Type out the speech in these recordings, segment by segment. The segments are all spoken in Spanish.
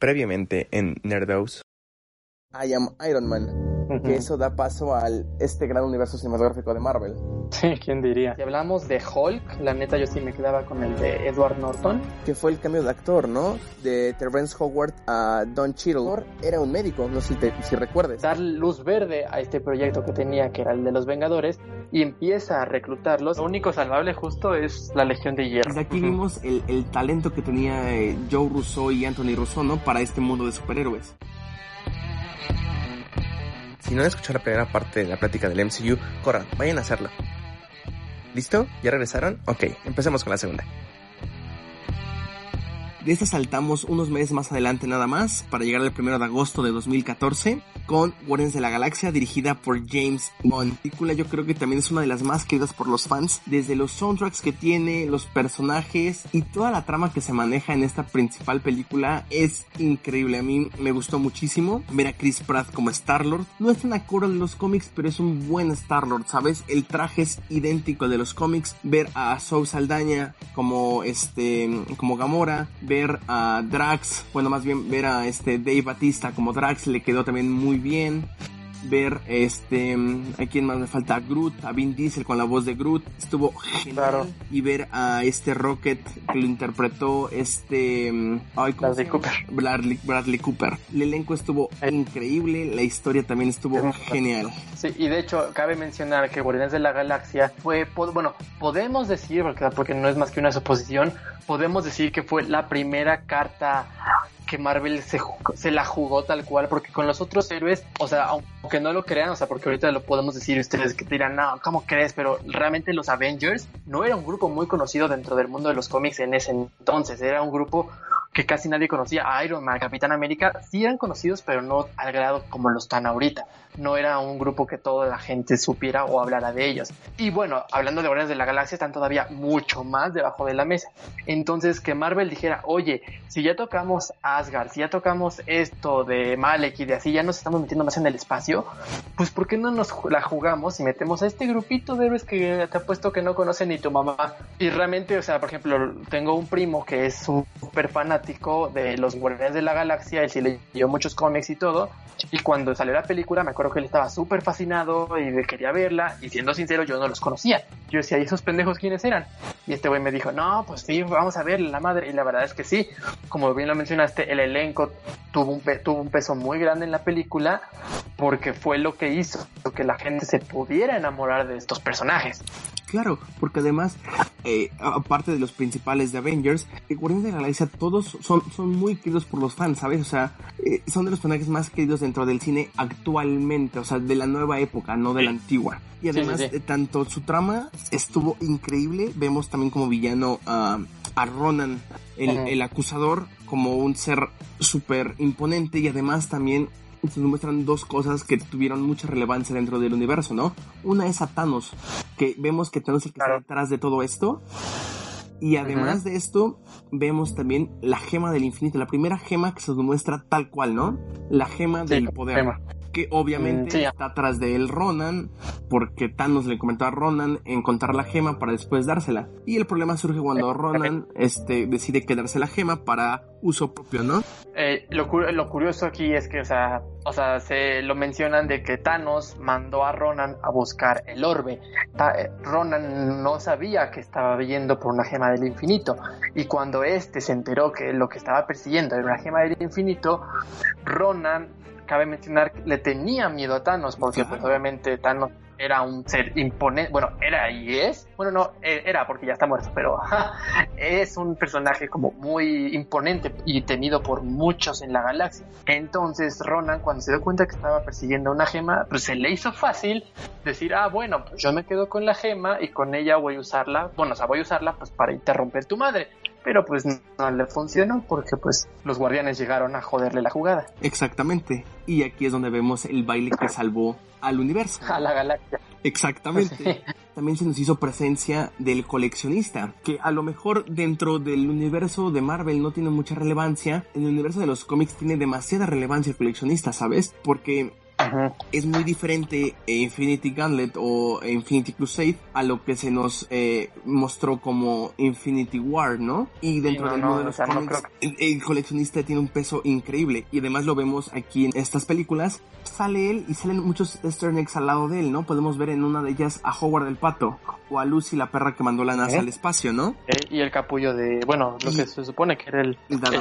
Previamente en Nerdos. I que eso da paso al este gran universo cinematográfico de Marvel. Sí, quién diría. Si hablamos de Hulk, la neta yo sí me quedaba con el de Edward Norton. Que fue el cambio de actor, ¿no? De Terrence Howard a Don Cheadle. Era un médico, no sé si, te, si recuerdes. Dar luz verde a este proyecto que tenía, que era el de los Vengadores, y empieza a reclutarlos. Lo único salvable justo es la Legión de Hierro. Desde aquí vimos el, el talento que tenía eh, Joe Russo y Anthony Russo, ¿no? Para este mundo de superhéroes. Si no han escuchado la primera parte de la plática del MCU, corran, vayan a hacerlo. ¿Listo? ¿Ya regresaron? Ok, empecemos con la segunda. De esta saltamos unos meses más adelante nada más para llegar al 1 de agosto de 2014 con Guardians de la Galaxia dirigida por James Bond. La película yo creo que también es una de las más queridas por los fans desde los soundtracks que tiene, los personajes y toda la trama que se maneja en esta principal película es increíble. A mí me gustó muchísimo ver a Chris Pratt como Star-Lord. No es tan acorde de los cómics, pero es un buen Star-Lord, ¿sabes? El traje es idéntico al de los cómics. Ver a Zoe Saldaña como este como Gamora ver a Drax, bueno, más bien ver a este Dave Batista como Drax le quedó también muy bien. Ver este, a quién más me falta, a Groot, a Vin Diesel con la voz de Groot, estuvo genial. Y ver a este Rocket que lo interpretó este, ay, ¿cómo Bradley Cooper. Bradley, Bradley Cooper. El elenco estuvo increíble, la historia también estuvo genial. Sí, y de hecho cabe mencionar que Guardianes de la Galaxia fue, bueno, podemos decir, porque, porque no es más que una suposición, podemos decir que fue la primera carta que Marvel se, se la jugó tal cual, porque con los otros héroes, o sea, aunque no lo crean, o sea, porque ahorita lo podemos decir ustedes que dirán, no, ¿cómo crees? Pero realmente los Avengers no era un grupo muy conocido dentro del mundo de los cómics en ese entonces, era un grupo que casi nadie conocía. Iron Man, Capitán América, sí eran conocidos, pero no al grado como lo están ahorita. No era un grupo que toda la gente supiera o hablara de ellos. Y bueno, hablando de Guardianes de la Galaxia, están todavía mucho más debajo de la mesa. Entonces, que Marvel dijera, oye, si ya tocamos Asgard, si ya tocamos esto de Malek y de así, ya nos estamos metiendo más en el espacio, pues ¿por qué no nos la jugamos y metemos a este grupito de héroes que te apuesto que no conocen ni tu mamá? Y realmente, o sea, por ejemplo, tengo un primo que es súper fanático de los Guardianes de la Galaxia, él sí leyó muchos cómics y todo, y cuando salió la película me acuerdo que él estaba súper fascinado y quería verla, y siendo sincero yo no los conocía. Yo decía, ¿y esos pendejos quiénes eran? Y este güey me dijo, no, pues sí, vamos a ver la madre, y la verdad es que sí, como bien lo mencionaste, el elenco tuvo un, tuvo un peso muy grande en la película, porque fue lo que hizo que la gente se pudiera enamorar de estos personajes. Claro, porque además, eh, aparte de los principales de Avengers, eh, Guardianes de la Galaxia todos son, son muy queridos por los fans, ¿sabes? O sea, eh, son de los personajes más queridos dentro del cine actualmente, o sea, de la nueva época, no de la antigua. Y además, tanto su trama estuvo increíble, vemos también como villano a Ronan, el, el acusador, como un ser súper imponente y además también nos muestran dos cosas que tuvieron mucha relevancia dentro del universo, ¿no? Una es a Thanos, que vemos que Thanos es el que está detrás de todo esto. Y además de esto, vemos también la gema del infinito, la primera gema que se nos muestra tal cual, ¿no? La gema del poder. Que obviamente está atrás de él Ronan, porque Thanos le comentó a Ronan encontrar la gema para después dársela. Y el problema surge cuando Ronan este, decide quedarse la gema para uso propio, ¿no? Eh, lo, lo, curioso aquí es que, o sea, o sea, se lo mencionan de que Thanos mandó a Ronan a buscar el orbe. Eh, Ronan no sabía que estaba yendo por una gema del infinito. Y cuando este se enteró que lo que estaba persiguiendo era una gema del infinito, Ronan cabe mencionar que le tenía miedo a Thanos, porque pues obviamente Thanos era un ser imponente, bueno, era y es bueno, no, eh, era porque ya está muerto, pero es un personaje como muy imponente y temido por muchos en la galaxia. Entonces Ronan, cuando se dio cuenta que estaba persiguiendo una gema, pues se le hizo fácil decir, ah, bueno, pues yo me quedo con la gema y con ella voy a usarla, bueno, o sea, voy a usarla pues para interromper tu madre pero pues no le funcionó porque pues los guardianes llegaron a joderle la jugada. Exactamente. Y aquí es donde vemos el baile que salvó al universo. A la galaxia. Exactamente. También se nos hizo presencia del coleccionista, que a lo mejor dentro del universo de Marvel no tiene mucha relevancia, en el universo de los cómics tiene demasiada relevancia el coleccionista, ¿sabes? Porque es muy diferente Infinity Gauntlet o Infinity Crusade a lo que se nos eh, mostró como Infinity War, ¿no? Y dentro del mundo de los cómics, el, coleccionista tiene un peso increíble y además lo vemos aquí en estas películas. Sale él y salen muchos Easter eggs al lado de él, ¿no? Podemos ver en una de ellas a Howard el Pato o a Lucy la perra que mandó la NASA al espacio, ¿no? y el capullo de, bueno, lo que se supone que era el,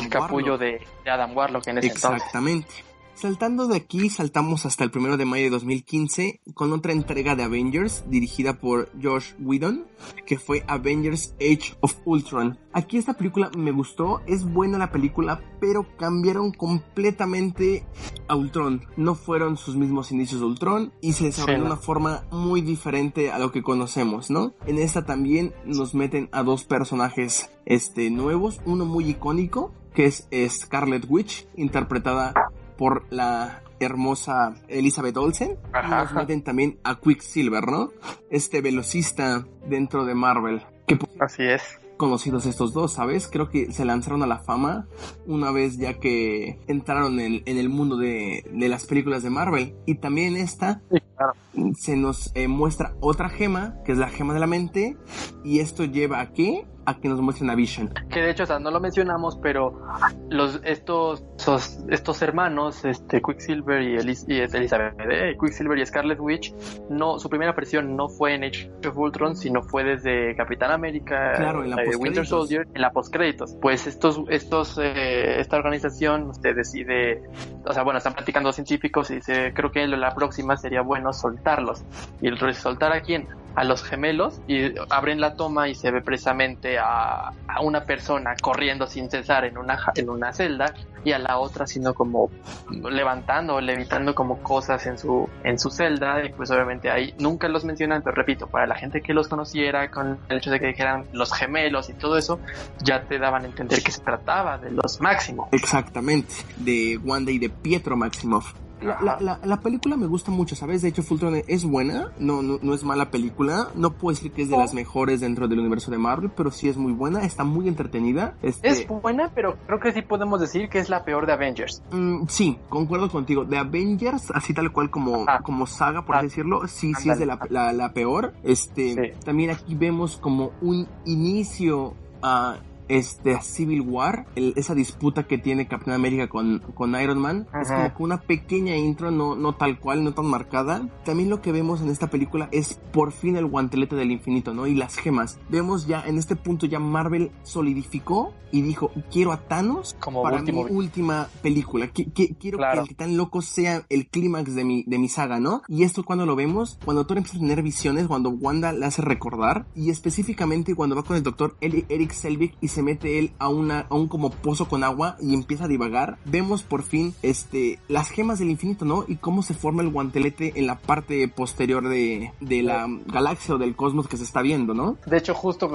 capullo de, Adam Warlock en ese Exactamente. Saltando de aquí, saltamos hasta el primero de mayo de 2015 con otra entrega de Avengers dirigida por Josh Whedon, que fue Avengers Age of Ultron. Aquí esta película me gustó, es buena la película, pero cambiaron completamente a Ultron. No fueron sus mismos inicios de Ultron y se desarrolló de una forma muy diferente a lo que conocemos, ¿no? En esta también nos meten a dos personajes este, nuevos, uno muy icónico, que es Scarlet Witch, interpretada por la hermosa Elizabeth Olsen. Y nos meten también a Quicksilver, ¿no? Este velocista dentro de Marvel. Que, Así es. Conocidos estos dos, ¿sabes? Creo que se lanzaron a la fama una vez ya que entraron en, el mundo de, las películas de Marvel. Y también esta se nos eh, muestra otra gema, que es la gema de la mente. Y esto lleva a qué? que nos muestren a Vision. Que de hecho, o sea, no lo mencionamos, pero los estos estos hermanos, este Quicksilver y, Elizabeth, eh, Quicksilver y Scarlet Witch, no su primera aparición no fue en Age of Ultron, sino fue desde Capitán América, claro, en la eh, Winter Soldier, en la postcréditos. Pues estos estos eh, esta organización usted decide, o sea, bueno, están platicando científicos y dice, creo que la próxima sería bueno soltarlos. Y el soltar a quién? A los gemelos y abren la toma y se ve precisamente a, una persona corriendo sin cesar en una, en una celda y a la otra sino como levantando o levitando como cosas en su, en su celda y pues obviamente ahí nunca los mencionan, pero repito, para la gente que los conociera con el hecho de que dijeran los gemelos y todo eso, ya te daban a entender que se trataba de los Máximo. Exactamente, de Wanda y de Pietro Maximoff. La, la, película me gusta mucho, ¿sabes? De hecho, Fulton es buena, no, no, es mala película. No puedo decir que es de las mejores dentro del universo de Marvel, pero sí es muy buena, está muy entretenida. Este... Es buena, pero creo que sí podemos decir que es la peor de Avengers. Mm, sí, concuerdo contigo. De Avengers, así tal cual como, como saga, por así decirlo, sí, sí es de la, peor. Este, También aquí vemos como un inicio a este Civil War, esa disputa que tiene Capitán América con, con Iron Man, es como que una pequeña intro, no, no tal cual, no tan marcada. También lo que vemos en esta película es por fin el guantelete del infinito, ¿no? Y las gemas. Vemos ya en este punto ya Marvel solidificó y dijo, quiero a Thanos como para mi última película. quiero que el Titán Loco sea el clímax de mi, de mi saga, ¿no? Y esto cuando lo vemos, cuando Thor empieza a tener visiones, cuando Wanda le hace recordar, y específicamente cuando va con el doctor Eric Selvig y se se mete él a, una, a un como pozo con agua y empieza a divagar, vemos por fin este, las gemas del infinito, ¿no? Y cómo se forma el guantelete en la parte posterior de, de la galaxia o del cosmos que se está viendo, ¿no? De hecho, justo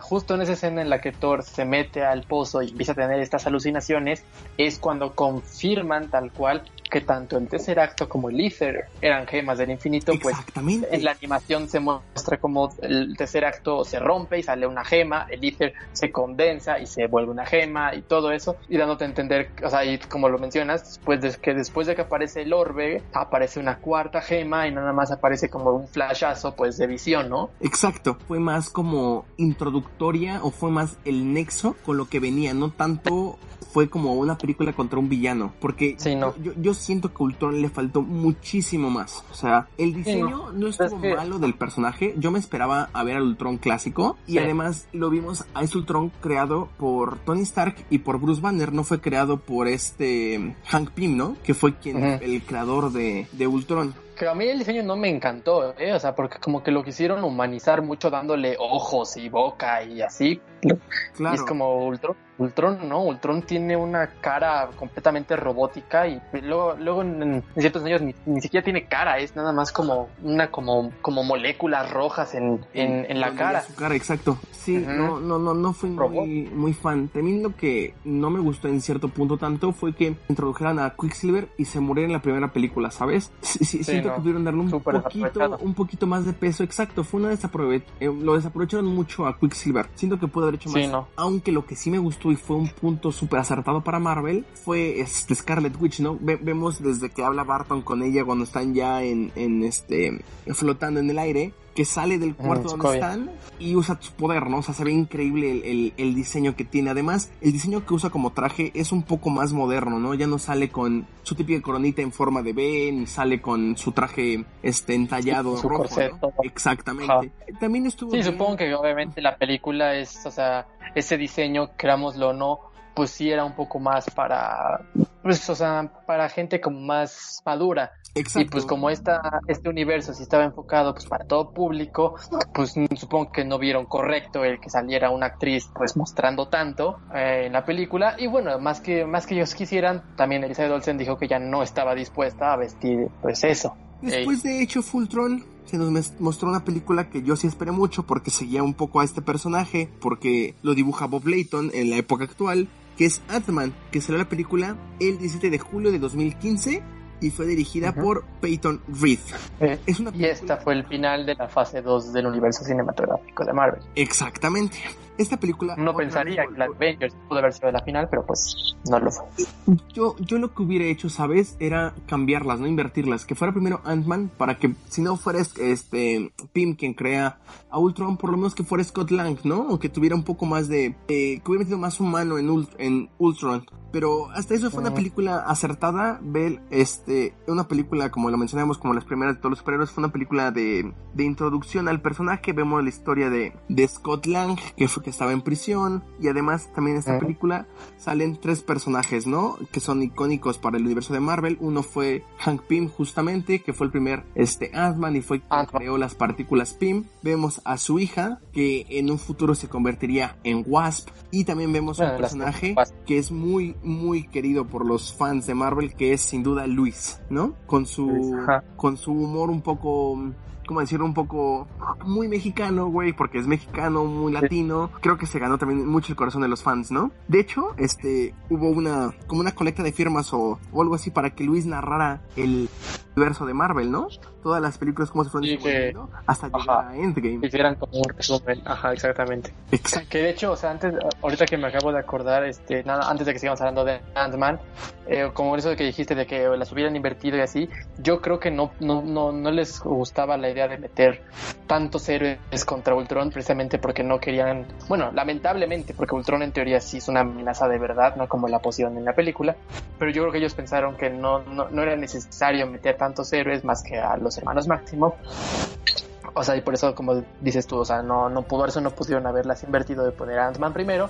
justo en esa escena en la que Thor se mete al pozo y empieza a tener estas alucinaciones, es cuando confirman tal cual que tanto el tercer acto como el Ether eran gemas del infinito, pues en la animación se muestra como el tercer acto se rompe y sale una gema, el Ether se condensa y se vuelve una gema y todo eso, y dándote a entender, o sea, y como lo mencionas, pues de que después de que aparece el orbe, aparece una cuarta gema y nada más aparece como un flashazo pues de visión, ¿no? Exacto, fue más como introductoria o fue más el nexo con lo que venía, no tanto fue como una película contra un villano, porque yo, yo, siento que Ultron le faltó muchísimo más. O sea, el diseño no, estuvo malo del personaje. Yo me esperaba a ver al Ultron clásico y además lo vimos a ese Ultron creado por Tony Stark y por Bruce Banner, no fue creado por este Hank Pym, ¿no? Que fue quien el creador de, de Ultron. Que a mí el diseño no me encantó, ¿eh? O sea, porque como que lo quisieron humanizar mucho dándole ojos y boca y así. Claro. Y es como Ultron, Ultron, no, Ultron tiene una cara completamente robótica y luego, luego en, ciertos años ni, siquiera tiene cara, es nada más como una como, como moléculas rojas en, en, la cara. Su cara, exacto. Sí, no, no, no, no fui muy, muy fan. También lo que no me gustó en cierto punto tanto fue que introdujeran a Quicksilver y se muriera en la primera película, ¿sabes? Sí, sí, siento que pudieron darle un poquito, un poquito más de peso, exacto. Fue una desaprovech eh, lo desaprovecharon mucho a Quicksilver. Siento que pudo haber hecho más. Aunque lo que sí me gustó y fue un punto súper acertado para Marvel fue este Scarlet Witch, ¿no? vemos desde que habla Barton con ella cuando están ya en, en este flotando en el aire que sale del cuarto donde están y usa su poder, ¿no? O sea, se ve increíble el, diseño que tiene. Además, el diseño que usa como traje es un poco más moderno, ¿no? Ya no sale con su típica coronita en forma de B, ni sale con su traje este entallado su rojo, Exactamente. También estuvo... Sí, supongo que obviamente la película es, o sea, ese diseño, creámoslo o no, pues sí era un poco más para, pues, o sea, para gente como más madura. Exacto. Y pues como esta, este universo sí estaba enfocado pues para todo público, pues supongo que no vieron correcto el que saliera una actriz pues mostrando tanto eh, en la película. Y bueno, más que, más que ellos quisieran, también Elizabeth Olsen dijo que ya no estaba dispuesta a vestir pues eso. Después de hecho Fultron se nos mostró una película que yo sí esperé mucho porque seguía un poco a este personaje, porque lo dibuja Bob Layton en la época actual que es Ant-Man, que será la película el 17 de julio de 2015 y fue dirigida por Peyton Reed. Eh, es una Y esta fue el final de la fase 2 del universo cinematográfico de Marvel. Exactamente. Esta película... No pensaría que la Avengers pudo haber sido la final, pero pues no lo fue. Yo, yo lo que hubiera hecho, ¿sabes? Era cambiarlas, no invertirlas. Que fuera primero Ant-Man para que si no fuera este Pym quien crea a Ultron, por lo menos que fuera Scott Lang, ¿no? O que tuviera un poco más de... Eh, que hubiera metido más humano en, en Ultron. Pero hasta eso fue una película acertada. Bell, este, una película, como lo mencionamos, como las primeras de todos los superhéroes, fue una película de, de introducción al personaje. Vemos la historia de, de Scott Lang, que, fue, que estaba en prisión. Y además, también en esta película salen tres personajes, ¿no? Que son icónicos para el universo de Marvel. Uno fue Hank Pym, justamente, que fue el primer este, Ant-Man y fue quien creó las partículas Pym. Vemos a su hija, que en un futuro se convertiría en Wasp. Y también vemos un personaje que es muy, muy querido por los fans de Marvel, que es sin duda Luis, ¿no? Con su, con su humor un poco como decirlo, un poco muy mexicano, güey, porque es mexicano, muy latino. Creo que se ganó también mucho el corazón de los fans, ¿no? De hecho, este, hubo una, como una colecta de firmas o, o algo así para que Luis narrara el universo de Marvel, ¿no? todas las películas como se fueron sí, hasta llegar a Endgame. Hicieran como un resumen, ajá, exactamente. Exacto. Que de hecho, o sea, antes, ahorita que me acabo de acordar, este, nada, antes de que sigamos hablando de Ant-Man, eh, como eso de que dijiste de que las hubieran invertido y así, yo creo que no, no, no, no les gustaba la idea de meter tantos héroes contra Ultron precisamente porque no querían, bueno, lamentablemente, porque Ultron en teoría sí es una amenaza de verdad, no como la posición en la película, pero yo creo que ellos pensaron que no, no, no era necesario meter tantos héroes más que a los hermanos Máximo. O sea, y por eso, como dices tú, o sea, no, no pudo, eso no pudieron haberlas invertido de poner a Ant-Man primero,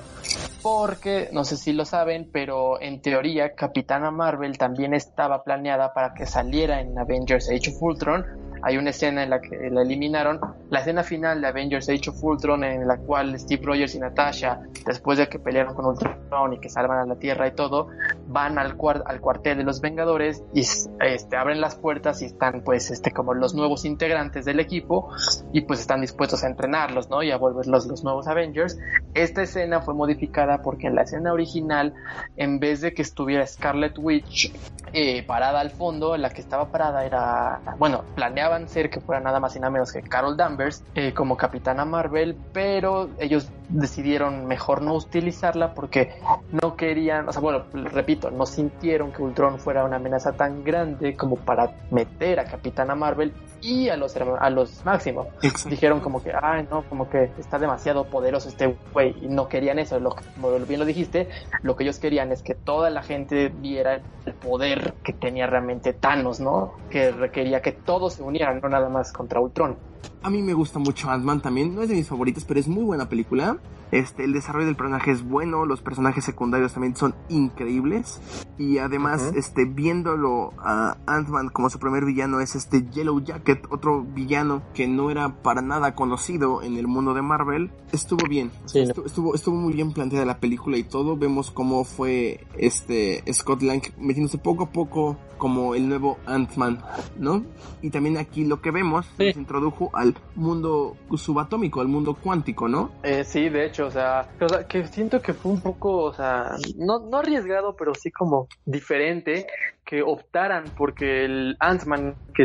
porque, no sé si lo saben, pero en teoría Capitana Marvel también estaba planeada para que saliera en Avengers Age of Ultron, hay una escena en la que la eliminaron, la escena final de Avengers Age of Ultron en la cual Steve Rogers y Natasha, después de que pelearon con Ultron y que salvan a la Tierra y todo, van al, al cuartel de los Vengadores y este, abren las puertas y están pues este como los nuevos integrantes del equipo y pues están dispuestos a entrenarlos, ¿no? Y a volverlos los nuevos Avengers. Esta escena fue modificada porque en la escena original, en vez de que estuviera Scarlet Witch eh, parada al fondo, la que estaba parada era, bueno, planeaba ser que fuera nada más y nada menos que Carol Danvers eh, como Capitana Marvel, pero ellos decidieron mejor no utilizarla porque no querían, o sea, bueno, repito, no sintieron que Ultron fuera una amenaza tan grande como para meter a Capitana Marvel y a los a los Máximo. Dijeron como que, ay, no, como que está demasiado poderoso este güey y no querían eso, lo, como bien lo dijiste, lo que ellos querían es que toda la gente viera el poder que tenía realmente Thanos, ¿no? Que requería que todos se unieran, no nada más contra Ultron. A mí me gusta mucho Ant-Man también, no es de mis favoritas, pero es muy buena película. Este, el desarrollo del personaje es bueno, los personajes secundarios también son increíbles. Y además, este, viéndolo a Ant-Man como su primer villano es este Yellow Jacket, otro villano que no era para nada conocido en el mundo de Marvel. Estuvo bien. estuvo, estuvo, estuvo, muy bien planteada la película y todo. Vemos cómo fue este Scott Lang metiéndose poco a poco como el nuevo Ant-Man, ¿no? Y también aquí lo que vemos se introdujo al mundo subatómico, al mundo cuántico, ¿no? Eh, sí, de hecho, o sea, que siento que fue un poco, o sea, no, no arriesgado, pero sí como diferente que optaran porque el Ant-Man que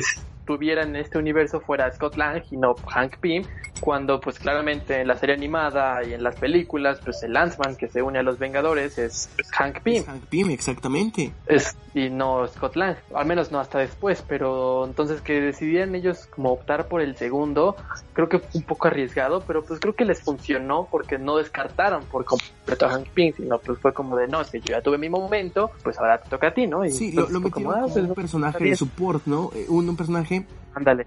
tuviera en este universo fuera Scott Lang y no Hank Pym, cuando pues claramente en la serie animada y en las películas, pues el Landsman que se une a los Vengadores es, Hank Pym. Hank Pym, exactamente. Es, y no Scott Lang, al menos no hasta después, pero entonces que decidieran ellos como optar por el segundo, creo que fue un poco arriesgado, pero pues creo que les funcionó porque no descartaron por completo a Hank Pym, sino pues fue como de, no, es que yo ya tuve mi momento, pues ahora te toca a ti, ¿no? Y sí, lo, pues, metieron como, ah, pues, un personaje de support, ¿no? Eh, un personaje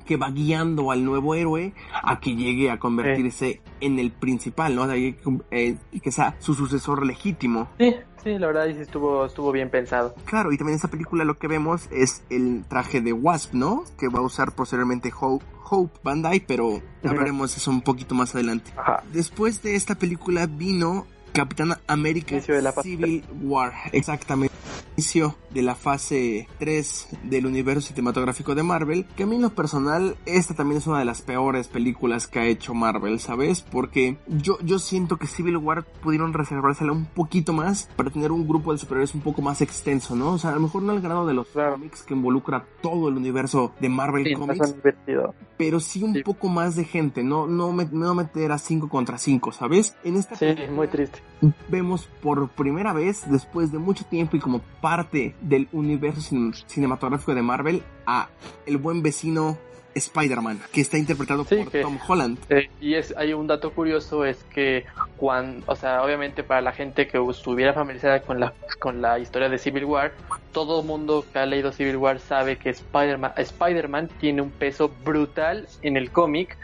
que va guiando al nuevo héroe a que llegue a convertirse en el principal, ¿no? Eh, que sea su sucesor legítimo. Sí, sí, la verdad sí estuvo, estuvo bien pensado. Claro, y también en esta película lo que vemos es el traje de Wasp, ¿no? Que va a usar posteriormente Hope, Hope Bandai, pero hablaremos eso un poquito más adelante. Después de esta película vino Capitán América Civil War, exactamente. Inicio de la fase 3 del universo cinematográfico de Marvel, que a mí en lo personal esta también es una de las peores películas que ha hecho Marvel, ¿sabes? Porque yo, yo siento que Civil War pudieron reservársela un poquito más para tener un grupo de superhéroes un poco más extenso, ¿no? O sea, a lo mejor no al grado de los cómics que involucra todo el universo de Marvel Comics, pero sí un poco más de gente, no, no, me, no meter a 5 contra 5, ¿sabes? En esta sí, muy triste vemos por primera vez, después de mucho tiempo y como parte del universo cinematográfico de Marvel, a el buen vecino Spider-Man, que está interpretado por Tom Holland. Eh, y es, hay un dato curioso, es que cuando, o sea, obviamente para la gente que estuviera familiarizada con la, con la historia de Civil War, todo mundo que ha leído Civil War sabe que Spider-Man Spider tiene un peso brutal en el cómic.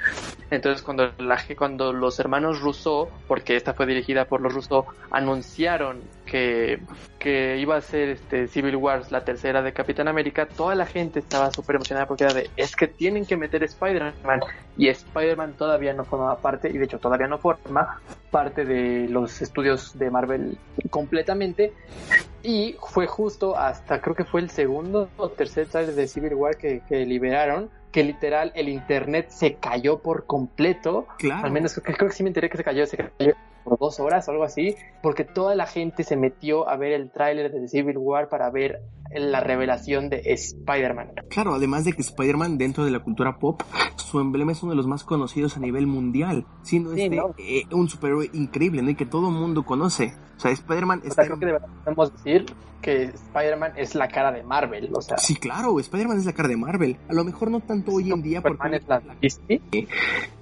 Entonces cuando, la, cuando los hermanos Russo, porque esta fue dirigida por los Russo, anunciaron que, que iba a ser este Civil Wars la tercera de Capitán América, toda la gente estaba súper emocionada porque era de, es que tienen que meter Spider-Man y Spider-Man todavía no formaba parte, y de hecho todavía no forma parte de los estudios de Marvel completamente. Y fue justo hasta creo que fue el segundo o tercer trailer de Civil War que, que liberaron que literal el internet se cayó por completo. Claro. Al menos creo, creo que sí me enteré que se cayó, se cayó por dos horas o algo así, porque toda la gente se metió a ver el tráiler de Civil War para ver la revelación de Spider-Man. Claro, además de que Spider-Man dentro de la cultura pop, su emblema es uno de los más conocidos a nivel mundial, siendo este eh, un superhéroe increíble, ¿no? Y que todo el mundo conoce. O sea, Spider-Man está... creo que debemos decir que Spider-Man es la cara de Marvel, o sea... Sí, claro, Spider-Man es la cara de Marvel. A lo mejor no tanto hoy en día porque... Es la...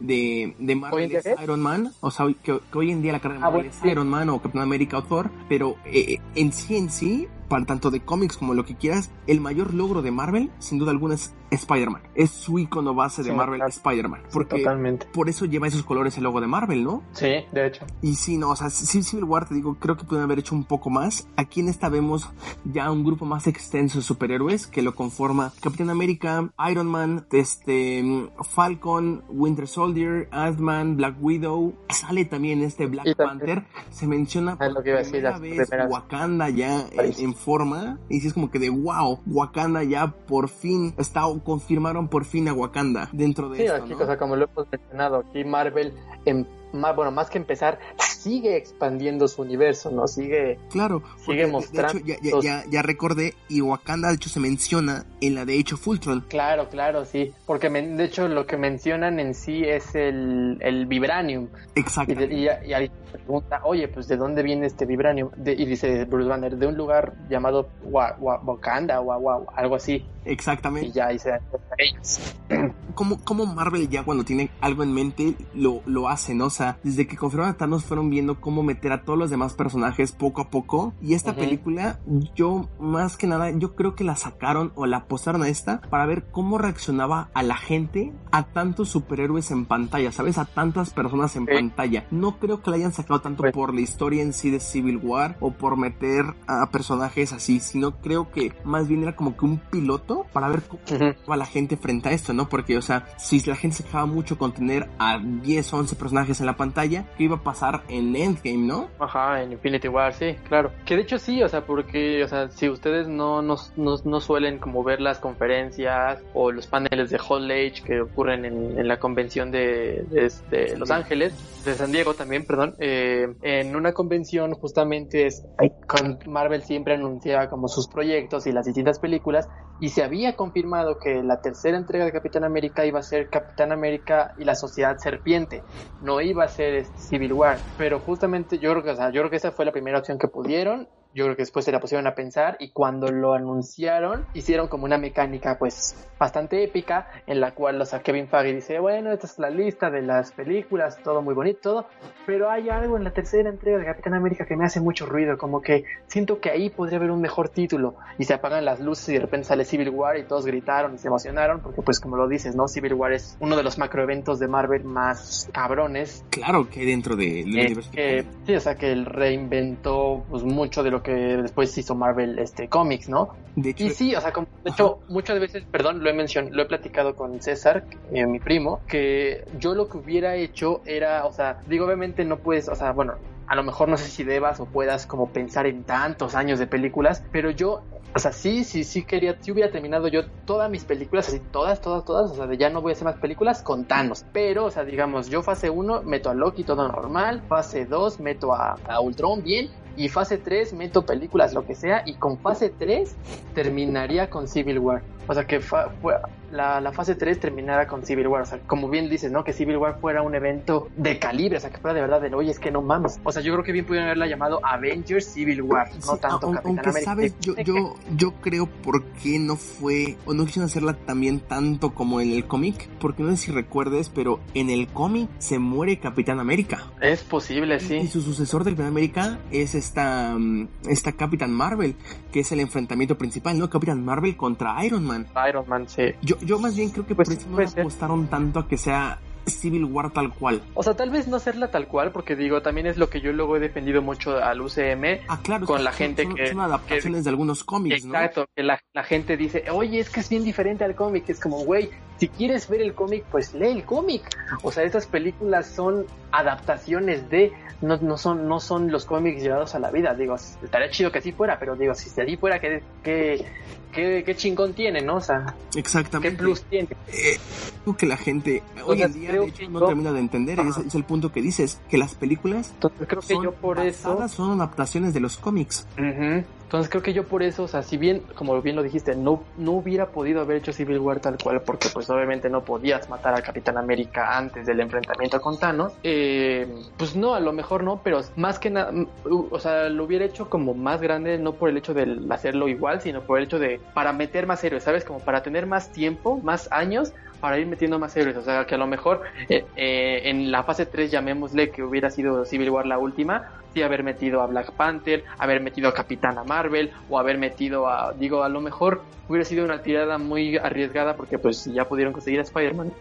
de, de Marvel es Iron Man, o sea, que, hoy en día la cara de ah, Marvel es Iron Man o Captain America o Thor, pero eh, en sí en sí para tanto de cómics como lo que quieras, el mayor logro de Marvel, sin duda alguna, es Spider-Man. Es su icono base de Marvel, Spider-Man. Porque por eso lleva esos colores el logo de Marvel, ¿no? Sí, de hecho. Y sí, no, o sea, sí, Civil War, te digo, creo que pueden haber hecho un poco más. Aquí en esta vemos ya un grupo más extenso de superhéroes que lo conforma Capitán América, Iron Man, este, Falcon, Winter Soldier, Ant-Man, Black Widow. Sale también este Black Panther. Se menciona por primera vez Wakanda ya en forma. Y si es como que de wow, Wakanda ya por fin está, confirmaron por fin a Wakanda dentro de sí, esto, aquí, o sea, como lo hemos mencionado, aquí Marvel, en, más, bueno, más que empezar, sigue expandiendo su universo, ¿no? Sigue, claro, sigue mostrando. De hecho, ya, ya, ya, recordé, y Wakanda de hecho se menciona en la de hecho Fultron. Claro, claro, sí, porque de hecho lo que mencionan en sí es el, el vibranium. Exacto. Y, y, ahí pregunta, oye, pues ¿de dónde viene este vibranium? y dice Bruce Banner, de un lugar llamado Wakanda o algo así. Exactamente. Y ya ahí se dan ellos. ¿Cómo, cómo Marvel ya cuando tiene algo en mente lo, lo hace, ¿no? O sea, desde que confirmaron a Thanos fueron viendo cómo meter a todos los demás personajes poco a poco. Y esta Ujú. película, yo más que nada, yo creo que la sacaron o la posaron a esta para ver cómo reaccionaba a la gente a tantos superhéroes en pantalla, ¿sabes? A tantas personas en Sí. pantalla. No creo que la hayan sacado tanto Pues- por la historia en sí de Civil War o por meter a personajes así, sino creo que más bien era como que un piloto para ver cómo Ujú. a la gente frente a esto, ¿no? Porque, o sea, si la gente se quejaba mucho con tener a 10, 11 personajes en la pantalla, ¿qué iba a pasar en Endgame, no? Ajá, en Infinity War, sí, claro. Que de hecho sí, o sea, porque, o sea, si ustedes no, no, no, no suelen como ver las conferencias o los paneles de Hall Age que ocurren en, en la convención de, de, este, Los Ángeles, de San Diego también, perdón, eh, en una convención justamente es, con Marvel siempre anunciaba como sus proyectos y las distintas películas y se había confirmado que la tercera entrega de Capitán América iba a ser Capitán América y la Sociedad Serpiente, no iba a ser este, Civil War, pero justamente yo creo que, yo creo que esa fue la primera opción que pudieron. Yo creo que después se la pusieron a pensar y cuando lo anunciaron hicieron como una mecánica pues bastante épica en la cual o sea, Kevin Feige dice bueno esta es la lista de las películas todo muy bonito todo pero hay algo en la tercera entrega de Capitán América que me hace mucho ruido como que siento que ahí podría haber un mejor título y se apagan las luces y de repente sale Civil War y todos gritaron y se emocionaron porque pues como lo dices no Civil War es uno de los macroeventos de Marvel más cabrones. Claro que dentro de- eh, que, sí, o sea, que él reinventó pues mucho de lo que después hizo Marvel este cómics, ¿no? De hecho, Y sí, o sea, como, de hecho, muchas veces, perdón, lo he mencionado, lo he platicado con César, eh, mi primo, que yo lo que hubiera hecho era, o sea, digo, obviamente no puedes, o sea, bueno, a lo mejor no sé si debas o puedas como pensar en tantos años de películas, pero yo, o sea, sí, sí, sí quería, sí hubiera terminado yo todas mis películas, así, todas, todas, todas, o sea, de ya no voy a hacer más películas con Thanos, pero, o sea, digamos, yo fase 1 meto a Loki todo normal, fase 2 meto a, a Ultron bien, y fase 3 meto películas, lo que sea, y con fase 3 terminaría con Civil War. O sea, que fa- fue- la, la fase 3 terminara con Civil War. O sea, como bien dices, ¿no? Que Civil War fuera un evento de calibre, o sea, que fuera de verdad de, oye, es que no mames. O sea, yo creo que bien pudieron haberla llamado Avengers Civil War, no tanto aun- Capitán aunque América. sabes, yo, yo, yo creo por qué no fue, o no quisieron hacerla también tanto como en el cómic, porque no sé si recuerdes, pero en el cómic se muere Capitán América. Es posible, Y sí. su sucesor de Capitán América es esta, mm, esta Capitán Marvel, que es el enfrentamiento principal, ¿no? Capitán Marvel contra Iron Man. Iron Man, sí. Yo, yo más bien creo que Pues por eso no le ser. apostaron tanto a que sea Civil War tal cual. O sea, tal vez no hacerla tal cual, porque digo, también es lo que yo luego he defendido mucho al UCM, Ah, claro, Con son- la gente son, que- son adaptaciones de algunos cómics, ¿no? Exacto, que la, la gente dice, oye, es que es bien diferente al cómic. Es como, güey, si quieres ver el cómic, pues lee el cómic. O sea, estas películas son adaptaciones de, no, no son, no son los cómics llevados a la vida. Digo, estaría chido que así fuera, pero digo, si así fuera, ¿qué, qué, qué, qué chingón tiene, no? O sea, ¿qué Exactamente. plus tiene? Eh, creo que la gente hoy en día de hecho no yo- termina de entender, es, el punto que dices, que las películas Entonces creo que son yo por eso... basadas, son adaptaciones de los cómics. Ujú. Entonces creo que yo por eso, o sea, si bien, como bien lo dijiste, no, no hubiera podido haber hecho Civil War tal cual, porque pues obviamente no podías matar al Capitán América antes del enfrentamiento con Thanos, eh, pues no, a lo mejor no, pero más que nada, mm, o sea, lo hubiera hecho como más grande, no por el hecho de hacerlo igual, sino por el hecho de, para meter más héroes, ¿sabes? Como para tener más tiempo, más años, para ir metiendo más héroes, o sea, que a lo mejor eh, eh, en la fase 3, llamémosle que hubiera sido Civil War la última, sí haber metido a Black Panther, haber metido a Capitana Marvel o haber metido a, digo, a lo mejor hubiera sido una tirada muy arriesgada porque pues ya pudieron conseguir a Spider-Man,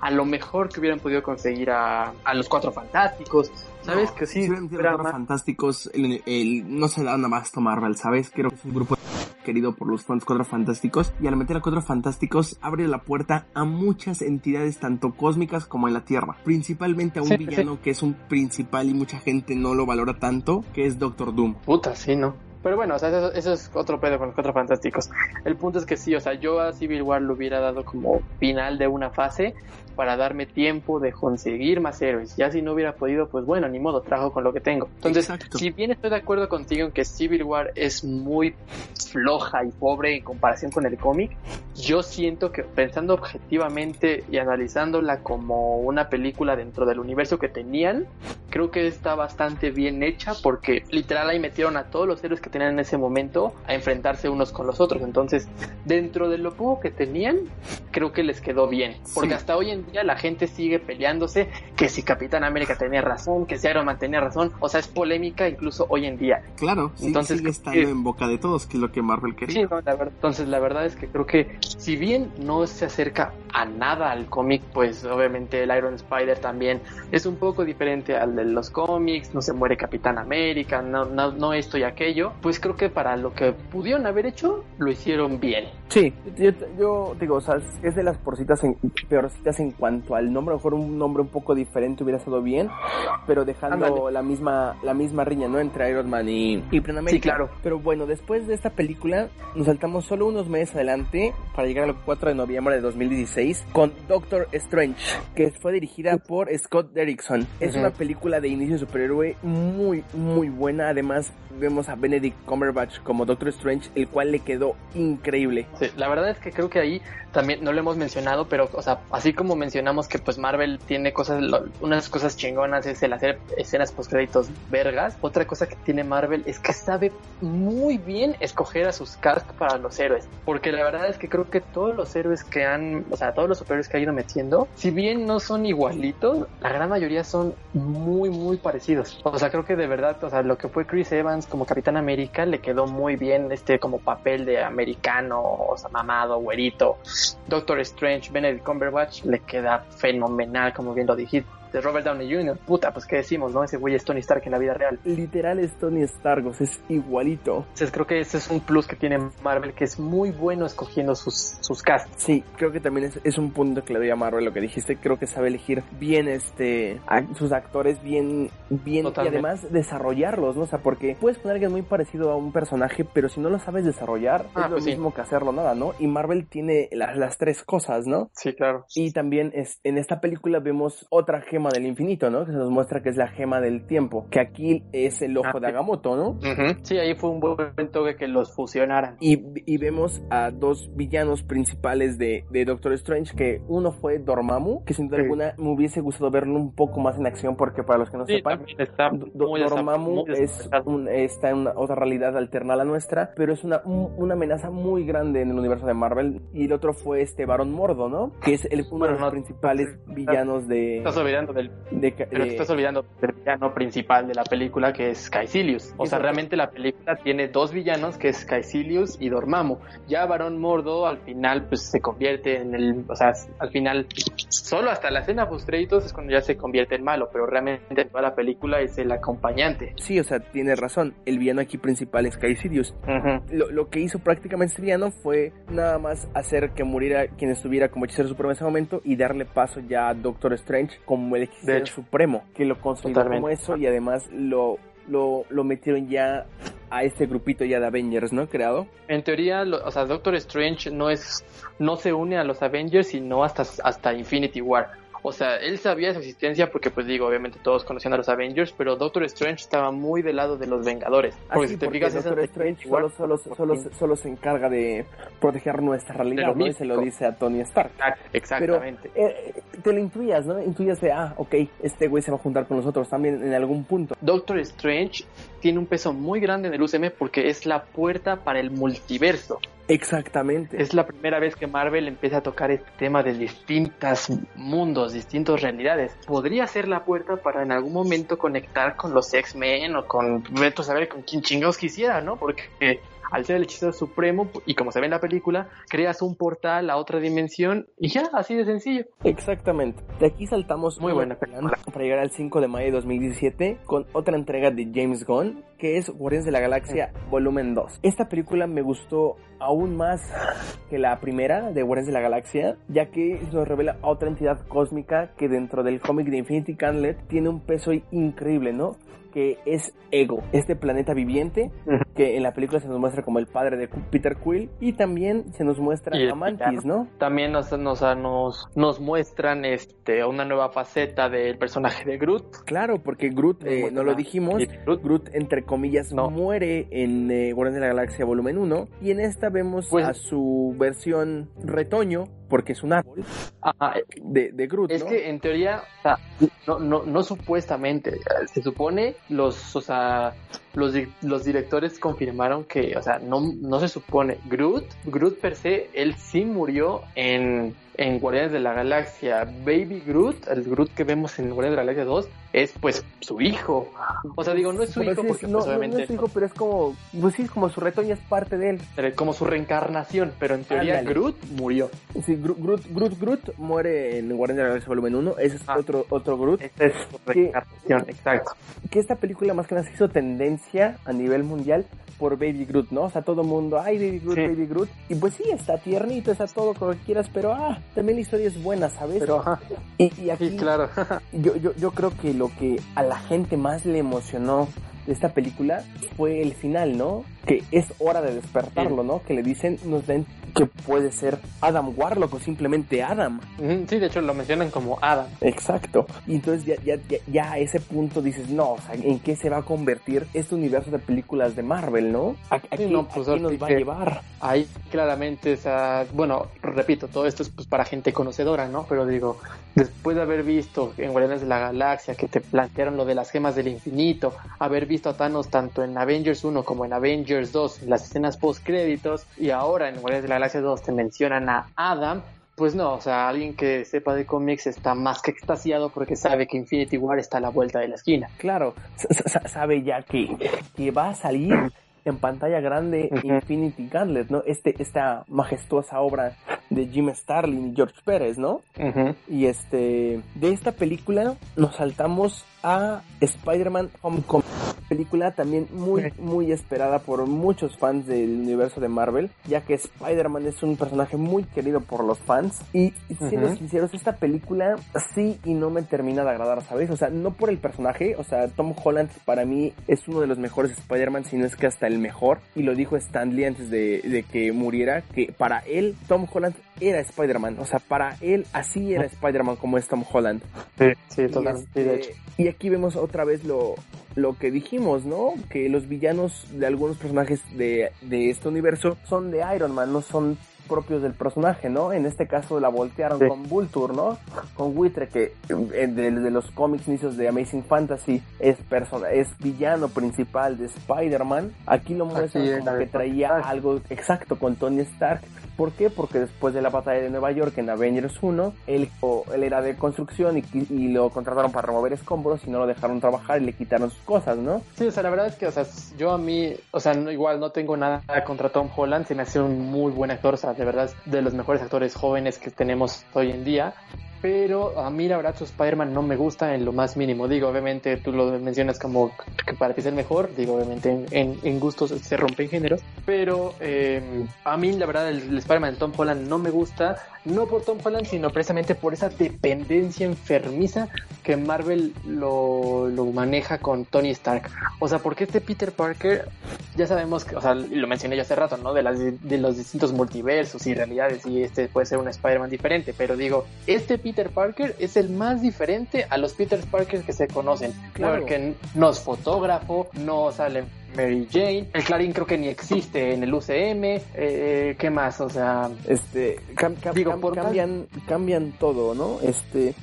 a lo mejor que hubieran podido conseguir a, a los Cuatro Fantásticos, ¿sabes? No, que sí, más- fantásticos, el, el- no se dan abasto Marvel, ¿sabes? Creo que es un grupo querido por los fans Cuatro Fantásticos y al meter a Cuatro Fantásticos abre la puerta a muchas entidades tanto cósmicas como en la Tierra, principalmente a un Sí, villano que es un principal y mucha gente no lo valora tanto, que es Doctor Doom. Puta, sí, ¿no? Pero bueno, o sea, eso, eso es otro pedo con los cuatro fantásticos. El punto es que sí, o sea, yo a Civil War lo hubiera dado como final de una fase para darme tiempo de conseguir más héroes. Ya si no hubiera podido, pues bueno, ni modo, trabajo con lo que tengo. Entonces, Exacto. si bien estoy de acuerdo contigo en que Civil War es muy floja y pobre en comparación con el cómic, yo siento que pensando objetivamente y analizándola como una película dentro del universo que tenían, creo que está bastante bien hecha porque literal ahí metieron a todos los héroes que tenían en ese momento a enfrentarse unos con los otros. Entonces, dentro de lo poco que tenían, creo que les quedó bien. Porque hasta hoy en día la gente sigue peleándose que si Capitán América tenía razón, que si Iron Man tenía razón. O sea, es polémica incluso hoy en día. Claro, entonces sigue estando en boca de todos, que es lo que Marvel quería. Sí, la entonces la verdad es que creo que si bien no se acerca a nada al cómic, pues obviamente el Iron Spider también es un poco diferente al de los cómics, no se muere Capitán América, no, no, no esto y aquello, pues creo que para lo que pudieron haber hecho, lo hicieron bien. Sí, yo, digo, o sea, es de las porcitas en, peorcitas en cuanto al nombre, a lo mejor un nombre un poco diferente hubiera estado bien, pero dejando la misma la misma riña, ¿no? Entre Iron Man y, y Sí, claro. Pero bueno, después de esta película, nos saltamos solo unos meses adelante para llegar al 4 de noviembre de 2016 con Doctor Strange, que fue dirigida por Scott Derrickson. Es una película de inicio superhéroe muy, muy buena. Además, vemos a Benedict Cumberbatch como Doctor Strange, el cual le quedó increíble. Sí, la verdad es que creo que ahí también no lo hemos mencionado, pero, o sea, así como mencionamos que pues Marvel tiene cosas, unas cosas chingonas es el hacer escenas post créditos vergas. Otra cosa que tiene Marvel es que sabe muy bien escoger a sus cast para los héroes, porque la verdad es que creo que todos los héroes que han, o sea, todos los superhéroes que ha ido metiendo, si bien no son igualitos, la gran mayoría son muy, muy parecidos. O sea, creo que de verdad, o sea, lo que fue Chris Evans como Capitán América le quedó muy bien este como papel de americano, o sea, mamado, güerito. Doctor Strange, Benedict Cumberbatch le queda fenomenal, como bien lo dijiste de Robert Downey Jr. Puta, pues qué decimos, ¿no? Ese güey es Tony Stark en la vida real. Literal es Tony Stark, o sea, es igualito. Entonces creo que ese es un plus que tiene Marvel, que es muy bueno escogiendo sus, sus casts. Sí, creo que también es, un punto que le doy a Marvel lo que dijiste. Creo que sabe elegir bien este a sus actores, bien, bien y además desarrollarlos, ¿no? O sea, porque puedes poner a alguien muy parecido a un personaje, pero si no lo sabes desarrollar, ah, es lo pues mismo que hacerlo nada, ¿no? Y Marvel tiene las, las tres cosas, ¿no? Sí, claro. Y también es, en esta película vemos otra gema del infinito, ¿no? Que se nos muestra que es la gema del tiempo, que aquí es el ojo ah, de Agamotto, ¿no? Sí, ahí fue un buen toque que los fusionaran. Y, y vemos a dos villanos principales de, de, Doctor Strange, que uno fue Dormammu, que sin duda alguna me hubiese gustado verlo un poco más en acción, porque para los que no sepan, Dormammu es está en una otra realidad alterna a la nuestra, pero es una, una amenaza muy grande en el universo de Marvel. Y el otro fue este Barón Mordo, ¿no? Que es el, uno de los principales villanos de... Estás olvidando del pero te estás olvidando del villano principal de la película que es Caecilius. O sea, realmente la película tiene dos villanos que es Caecilius y Dormammu. Ya Barón Mordo al final pues se convierte en el, o sea, al final solo hasta la escena post créditos es cuando ya se convierte en malo, pero realmente toda la película es el acompañante. Sí, o sea, tienes razón. El villano aquí principal es Caecilius. lo, lo, que hizo prácticamente este villano fue nada más hacer que muriera quien estuviera como hechicero supremo en ese momento y darle paso ya a Doctor Strange como el hechicero Supremo, que lo consolidó como eso y además lo, lo, lo metieron ya a este grupito ya de Avengers, ¿no? Creado. En teoría, o sea, Doctor Strange no es, no se une a los Avengers, sino hasta, hasta Infinity War. O sea, él sabía su existencia porque, pues digo, obviamente todos conocían a los Avengers, pero Doctor Strange estaba muy del lado de los Vengadores. Ah, porque si te fijas, Doctor Strange solo, solo, solo, solo, se encarga de proteger nuestra realidad, ¿no? Y se lo dice a Tony Stark. Exactamente. Pero, eh, te lo intuyas, ¿no? Intuyas de, ah, ok, este güey se va a juntar con nosotros también en algún punto. Doctor Strange tiene un peso muy grande en el UCM porque es la puerta para el multiverso. Exactamente. Es la primera vez que Marvel empieza a tocar este tema de distintos mundos, distintas realidades. Podría ser la puerta para en algún momento conectar con los X-Men o con, a saber con quien chingados quisiera, ¿no? Porque al ser el hechicero supremo, y como se ve en la película, creas un portal a otra dimensión y ya, así de sencillo. Exactamente. De aquí saltamos muy buena película para llegar al 5 de mayo de 2017 con otra entrega de James Gunn, que es Guardianes de la Galaxia Volumen 2. Esta película me gustó aún más que la primera de Guardianes de la Galaxia, ya que nos revela a otra entidad cósmica que dentro del cómic de Infinity Gauntlet tiene un peso increíble, ¿no? Que es Ego, este planeta viviente que en la película se nos muestra como el padre de Peter Quill y también se nos muestra a Mantis, ¿no? También nos, nos, nos, nos, muestran este, una nueva faceta del personaje de Groot. Claro, porque Groot, eh, no lo dijimos, Groot. entre comillas muere en eh, Guardianes de la Galaxia volumen 1 y en esta vemos pues a su versión retoño porque es un árbol de, de Groot. Es que en teoría, o sea, no, no, no supuestamente, se supone los, o sea, los, los directores confirmaron que, o sea, no, no se supone, Groot, Groot per se, él sí murió en, en Guardianes de la Galaxia. Baby Groot, el Groot que vemos en Guardianes de la Galaxia 2, es pues su hijo. O sea, digo, no es su hijo porque no, pues, obviamente... no, es su hijo, pero es como, pues sí, como su retoño es parte de él. Como su reencarnación, pero en teoría Ándale. Groot murió. Sí, Groot, Groot, Groot, Groot muere en Guardianes de la Galaxia Volumen 1, ese es Ah. otro, otro Groot. Esta es su reencarnación, exacto. que esta película más que nada se hizo tendencia a nivel mundial por Baby Groot, ¿no? O sea, todo mundo, ay, Baby Groot, Sí. Baby Groot. Y pues sí, está tiernito, está todo como quieras, pero ah, también la historia es buena, ¿sabes? Pero, ajá, y, y aquí sí, claro. yo, yo, yo creo que lo que a la gente más le emocionó de esta película fue el final, ¿no? Que es hora de despertarlo, ¿no? Que le dicen, nos den que puede ser Adam Warlock o simplemente Adam. Sí, de hecho lo mencionan como Adam. Exacto. Y entonces ya, ya, ya, ya a ese punto dices, no, o sea, ¿en qué se va a convertir este universo de películas de Marvel, no? ¿A, a qué, no, pues, a qué ahora nos va a llevar? Ahí claramente, o sea, bueno, repito, todo esto es pues para gente conocedora, ¿no? Pero digo, después de haber visto en Guardianes de la Galaxia que te plantearon lo de las gemas del infinito, haber visto a Thanos tanto en Avengers 1 como en Avengers 2, en las escenas post créditos, y ahora en Guardianes de la Galaxia 2 te mencionan a Adam, pues no, o sea, alguien que sepa de cómics está más que extasiado porque sabe que Infinity War está a la vuelta de la esquina. Claro, sabe ya que, que va a salir en pantalla grande. Infinity Gauntlet, ¿no? Este, esta majestuosa obra de Jim Starlin y George Pérez, ¿no? Y este, de esta película nos saltamos a Spider-Man Homecoming. Película también muy, muy esperada por muchos fans del universo de Marvel, ya que Spider-Man es un personaje muy querido por los fans. Y siendo Ujú. sinceros, esta película sí y no me termina de agradar, ¿sabes? O sea, no por el personaje, o sea, Tom Holland para mí es uno de los mejores Spider-Man, si no es que hasta el mejor. Y lo dijo Stan Lee antes de, de que muriera, que para él Tom Holland era Spider-Man. O sea, para él así era Spider-Man como es Tom Holland. Sí, sí, totalmente, este, de hecho. Y aquí vemos otra vez lo, lo que dijimos, ¿no? Que los villanos de algunos personajes de, de este universo son de Iron Man, no son propios del personaje, ¿no? En este caso la voltearon Sí. con Vulture, ¿no? Con Buitre, que de, de los cómics inicios de Amazing Fantasy es persona, es villano principal de Spider-Man. Aquí lo muestran como que traía algo exacto con Tony Stark. ¿Por qué? Porque después de la batalla de Nueva York en Avengers 1, él, él era de construcción y, lo contrataron para remover escombros y no lo dejaron trabajar y le quitaron sus cosas, ¿no? Sí, o sea, la verdad es que, o sea, yo a mí, o sea, no- igual no tengo nada contra Tom Holland, se me hace un muy buen actor, o sea, de verdad de los mejores actores jóvenes que tenemos hoy en día. Pero a mí la verdad su Spider-Man no me gusta en lo más mínimo. Digo, obviamente tú lo mencionas como que para ti es el mejor. Digo, obviamente en, en- en gustos se rompen géneros. Pero eh, a mí la verdad el, el Spider-Man de Tom Holland no me gusta. No por Tom Holland, sino precisamente por esa dependencia enfermiza que Marvel lo, lo maneja con Tony Stark. O sea, porque este Peter Parker, ya sabemos que, o sea, lo mencioné hace rato, ¿no? De, las, de los distintos multiversos y realidades, y este puede ser un Spider-Man diferente, pero digo, este Peter Parker es el más diferente a los Peter Parker que se conocen. Claro. Porque no es fotógrafo, no sale Mary Jane, el Clarín creo que ni existe en el UCM, eh, ¿qué más? O sea, Este, cam- cam- Digo, cam- por más- cambian, cambian todo, ¿no? Este,